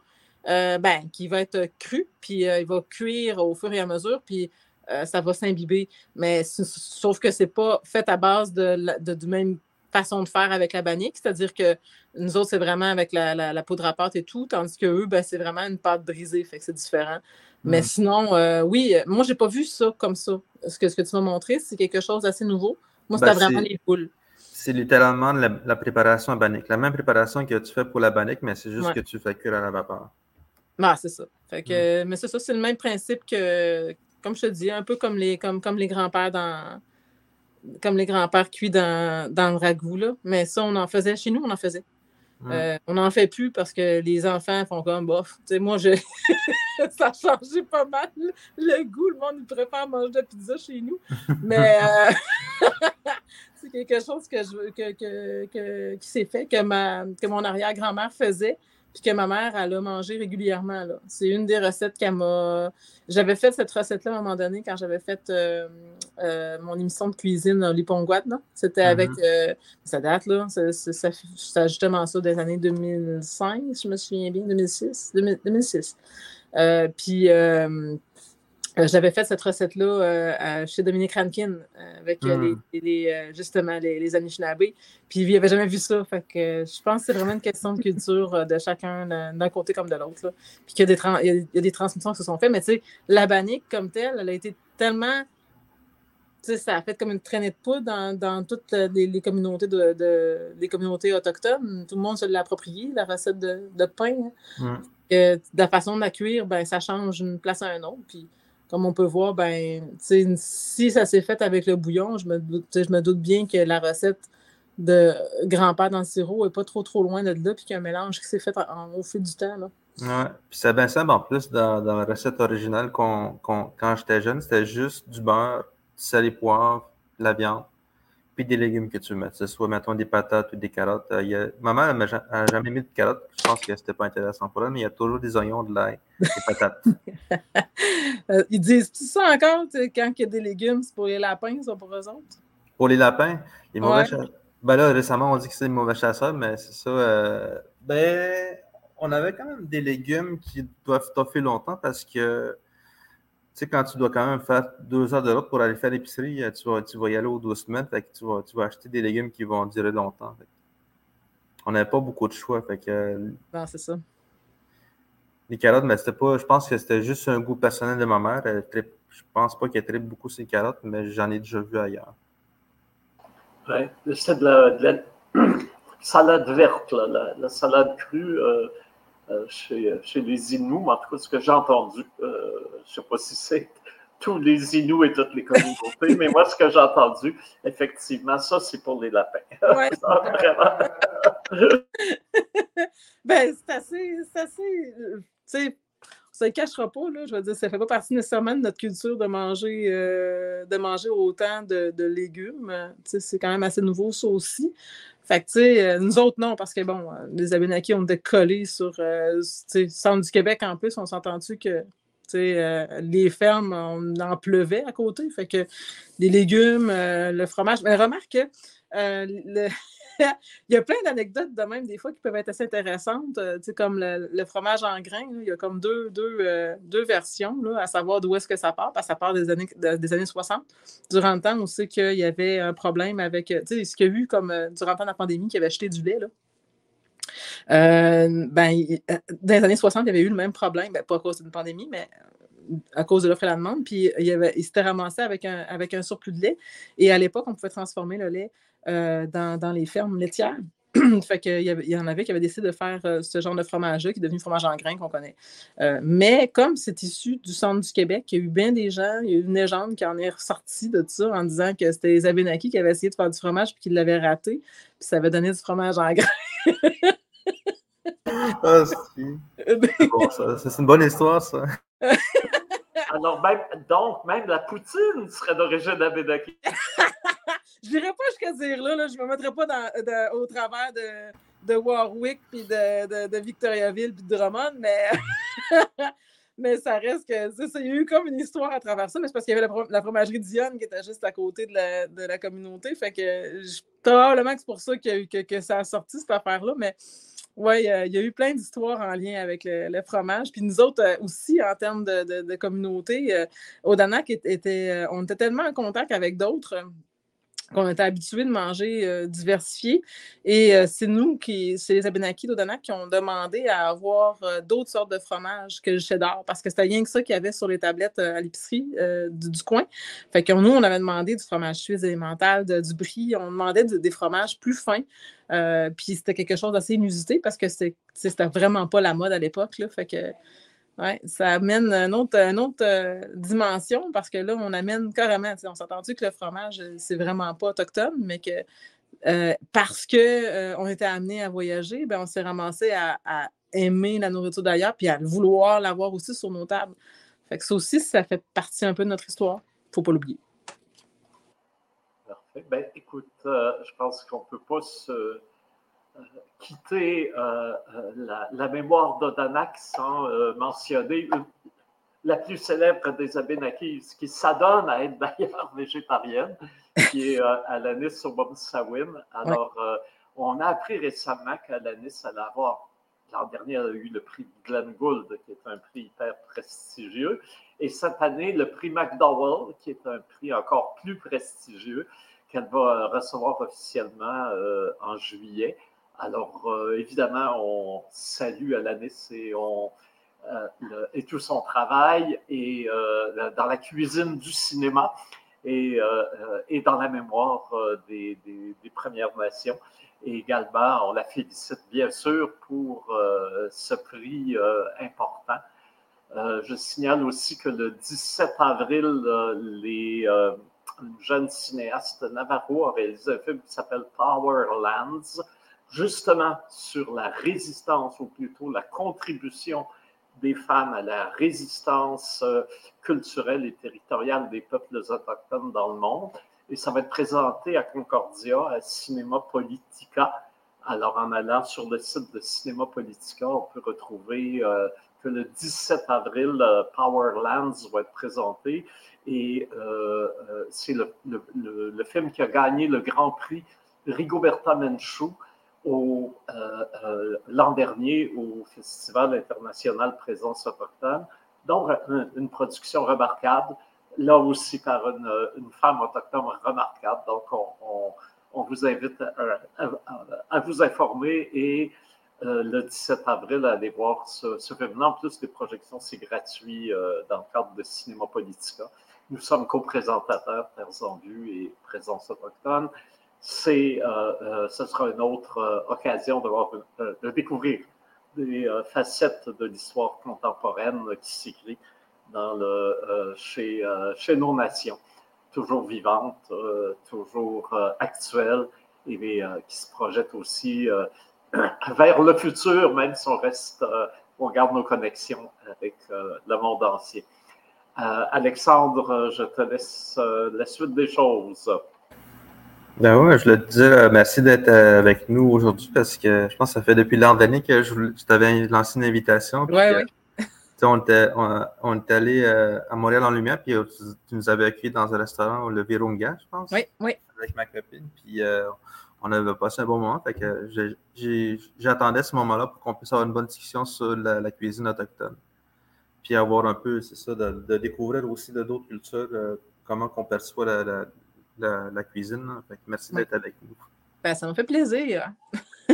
euh, ben, qui va être cru, puis euh, il va cuire au fur et à mesure, puis ça va s'imbiber. Mais sauf que c'est pas fait à base de, de, du même façon de faire avec la bannique, c'est-à-dire que nous autres, c'est vraiment avec la, la, poudre à pâte et tout, tandis que eux, ben, c'est vraiment une pâte brisée, fait que c'est différent. Mais sinon, euh, oui, moi, j'ai pas vu ça comme ça. Ce que, ce que tu m'as montré, c'est quelque chose d'assez nouveau. Moi, c'était ben, vraiment les poules. C'est littéralement la, préparation à bannique. La même préparation que tu fais pour la bannique, mais c'est juste que tu fais cuire à la vapeur. Ah, c'est ça. Fait que, mm. Mais c'est ça, c'est le même principe que, comme je te dis, un peu comme les, comme, comme les grands-pères dans. Comme les grands-pères cuits dans, dans le ragoût, là. Mais ça, on en faisait. Chez nous, on en faisait. Euh, on n'en fait plus parce que les enfants font comme bof. sais, moi, je... [LAUGHS] ça a changé pas mal le goût. Le monde préfère manger de la pizza chez nous. Mais euh, [LAUGHS] c'est quelque chose que je, que, que, qui s'est fait, que, que mon arrière-grand-mère faisait puis que ma mère, elle a mangé régulièrement. C'est une des recettes qu'elle m'a. J'avais fait cette recette-là à un moment donné quand j'avais fait euh, euh, mon émission de cuisine au Liponguat. C'était mm-hmm. avec. Euh, ça date, là. C'est justement ça des années 2005, je me souviens bien, 2006. 2006. puis euh, j'avais fait cette recette-là euh, chez Dominique Rankin euh, avec hmm. les, justement les, les Anishinaabe. Puis il n'avait jamais vu ça. Fait que je pense que c'est vraiment une question de culture de chacun d'un côté comme de l'autre. Puis qu'il y, a des transmissions qui se sont faites. Mais tu sais, la bannique comme telle, elle a été tellement. Tu sais, ça a fait comme une traînée de poudre dans, toutes les, communautés de, les communautés autochtones. Tout le monde se l'a approprié, la recette de, pain. Hein. Hmm. de la façon de la cuire, ben, ça change d'une place à une autre. Puis comme on peut voir, ben, si ça s'est fait avec le bouillon, je me, doute, je me doute bien que la recette de grand-père dans le sirop n'est pas trop trop loin de là, puis qu'il y a un mélange qui s'est fait au fil du temps. Là. Ouais, puis c'est bien simple en plus dans, la recette originale quand j'étais jeune, c'était juste du beurre, du sel et poivre, la viande puis des légumes que tu mets, que ce soit, mettons, des patates ou des carottes. Euh, y a... Ma mère n'a jamais mis de carottes. Je pense que c'était pas intéressant pour elle, mais il y a toujours des oignons, de l'ail, des patates. [LAUGHS] Euh, ils disent tout ça encore, quand il y a des légumes, c'est pour les lapins, ça pour eux autres? Pour les lapins, les mauvais chasseurs. Ben là, récemment, on dit que c'est des mauvais chasseurs, mais c'est ça. Euh, ben, on avait quand même des légumes qui doivent toffer longtemps parce que sais, quand tu dois quand même faire deux heures de route pour aller faire l'épicerie, euh, tu vas, tu vas y aller aux deux semaines, fait que tu, vas, tu vas acheter des légumes qui vont durer longtemps. On n'avait pas beaucoup de choix. Fait que, euh, non, c'est ça. Les carottes, mais c'était pas. Je pense que c'était juste un goût personnel de ma mère. Elle je pense pas qu'elle tripe beaucoup ses carottes, mais j'en ai déjà vu ailleurs. Oui, c'est de la, [CLEARS THROAT] salade verte, la, salade crue. Euh, chez, chez, les Inuits, en tout cas, ce que j'ai entendu. Euh, je ne sais pas si c'est [LAUGHS] tous les Inuits et toutes les communautés, mais moi, ce que j'ai entendu, effectivement, ça, c'est pour les lapins. [LAUGHS] Ouais. [LAUGHS] ben, c'est assez. C'est assez. Euh, tu sais, ça ne cachera pas, là, je veux dire, ça ne fait pas partie nécessairement de notre culture de manger, de manger autant de, de légumes. C'est quand même assez nouveau, ça aussi. Fait que, tu sais, euh, nous autres, non, parce que, bon, euh, les Abénakis ont décollé sur, euh, centre du Québec en plus, on s'est entendu que, tu sais, les fermes, on en pleuvait à côté. Fait que les légumes, le fromage. Mais remarque que le, [LAUGHS] il y a plein d'anecdotes de même, des fois, qui peuvent être assez intéressantes. Euh, comme le, fromage en grains, il y a comme deux, deux, euh, deux versions, là, à savoir d'où est-ce que ça part, parce que ça part des années, des années 60. Durant le temps, on sait qu'il y avait un problème avec, tu sais, ce qu'il y a eu comme durant le temps de la pandémie, qui avait acheté du lait, là. ben, dans les années 60, il y avait eu le même problème, ben, pas à cause d'une pandémie, mais à cause de l'offre et la demande. Puis il, il s'était ramassé avec un, avec un surplus de lait. Et à l'époque, on pouvait transformer le lait euh, dans, les fermes laitières. [CLEARS THROAT] fait qu'il y, il y en avait qui avaient décidé de faire euh, ce genre de fromage-là, qui est devenu fromage en grains qu'on connaît. Euh, mais comme c'est issu du centre du Québec, il y a eu bien des gens, il y a eu une légende qui en est ressortie de ça en disant que c'était les Abénakis qui avaient essayé de faire du fromage puis qu'ils l'avaient raté, puis ça avait donné du fromage en grains. ah, c'est [LAUGHS] une bonne histoire, ça. [LAUGHS] Alors, même, donc, même la poutine serait d'origine abénaki. [LAUGHS] je n'irais pas jusqu'à dire là, je ne me mettrais pas dans, au travers de, de Warwick, puis de, de, Victoriaville, puis de Drummond, mais, [LAUGHS] mais ça reste que. Il y a eu comme une histoire à travers ça, mais c'est parce qu'il y avait la, fromagerie Dionne qui était juste à côté de la, de la communauté. Fait que probablement que c'est pour ça que, que, que ça a sorti cette affaire-là, mais oui, il y a eu plein d'histoires en lien avec le, fromage. Puis nous autres euh, aussi, en termes de, communauté, euh, Odanak était, euh, on était tellement en contact avec d'autres qu'on était habitués de manger euh, diversifié. Et euh, c'est nous, qui, c'est les Abénakis d'Odanak qui ont demandé à avoir euh, d'autres sortes de fromages que le cheddar, parce que c'était rien que ça qu'il y avait sur les tablettes à l'épicerie du, coin. Fait que nous, on avait demandé du fromage suisse élémental, du brie, on demandait des fromages plus fins. Puis c'était quelque chose d'assez inusité parce que c'était vraiment pas la mode à l'époque. Fait que oui, ça amène une autre, euh, dimension parce que là, on amène carrément, on s'est entendu que le fromage, euh, c'est vraiment pas autochtone, mais que euh, parce qu'on on était amené à voyager, ben, on s'est ramassé à, aimer la nourriture d'ailleurs puis à vouloir l'avoir aussi sur nos tables. Fait que ça aussi, ça fait partie un peu de notre histoire. Faut pas l'oublier. Parfait. Ben, écoute, je pense qu'on ne peut pas se quitter euh, euh, la, mémoire d'Odanak sans euh, mentionner la plus célèbre des Abénakis, qui s'adonne à être [LAUGHS] d'ailleurs végétarienne, qui est Alanis Obomsawin. Alors, on a appris récemment qu'Alanis allait avoir, l'an dernier, elle a eu le prix Glenn Gould, qui est un prix hyper prestigieux, et cette année, le prix McDowell, qui est un prix encore plus prestigieux, qu'elle va recevoir officiellement en juillet. Alors, euh, évidemment, on salue Alanis et, on, euh, et tout son travail et, euh, dans la cuisine du cinéma et, et dans la mémoire des, Premières Nations. Et également, on la félicite bien sûr pour ce prix important. je signale aussi que le 17 avril, les jeunes cinéastes Navarro ont réalisé un film qui s'appelle Powerlands justement sur la résistance, ou plutôt la contribution des femmes à la résistance euh, culturelle et territoriale des peuples autochtones dans le monde. Et ça va être présenté à Concordia, à Cinéma Politica. Alors, en allant sur le site de Cinéma Politica, on peut retrouver euh, que le 17 avril, euh, Powerlands va être présenté. Et c'est le, film qui a gagné le Grand Prix Rigoberta Menchú euh, euh, l'an dernier au Festival international Présence autochtone. Donc, une, production remarquable, là aussi par une, femme autochtone remarquable. Donc, on, vous invite à, vous informer et euh, le 17 avril à aller voir ce, ce film. En plus des projections, c'est gratuit dans le cadre de Cinéma Politica. Nous sommes co-présentateurs, Terres en Vue et Présence autochtone c'est, euh, euh, ce sera une autre euh, occasion de, découvrir des facettes de l'histoire contemporaine qui s'écrit chez, chez nos nations, toujours vivantes, toujours actuelles et qui se projettent aussi vers le futur, même si on reste, on garde nos connexions avec le monde entier. Alexandre, je te laisse la suite des choses. Ben ouais, je le disais, merci d'être euh, avec nous aujourd'hui parce que je pense que ça fait depuis l'an dernier que je, t'avais lancé une invitation. Oui, oui. On était, on, allé euh, à Montréal en Lumière, puis euh, tu, nous avais accueillis dans un restaurant, le Virunga, je pense. Oui, oui. Avec ma copine. Puis on avait passé un bon moment. Fait que j'attendais ce moment-là pour qu'on puisse avoir une bonne discussion sur la, cuisine autochtone. Puis avoir un peu, c'est ça, de, découvrir aussi de d'autres cultures euh, comment on perçoit la, cuisine. merci d'être avec nous. Ben, ça me fait plaisir. [LAUGHS]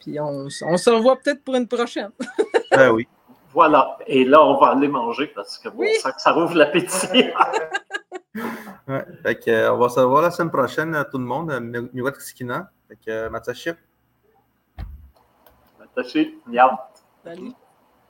Puis on, se revoit peut-être pour une prochaine. [LAUGHS] ben oui. Voilà. Et là, on va aller manger parce que bon, ça, ça rouvre l'appétit. [LAUGHS] ouais. Fait euh, on va se revoir la semaine prochaine, euh, tout le monde. Miwat Fait que, Matashi. Matashi. Miam. Salut.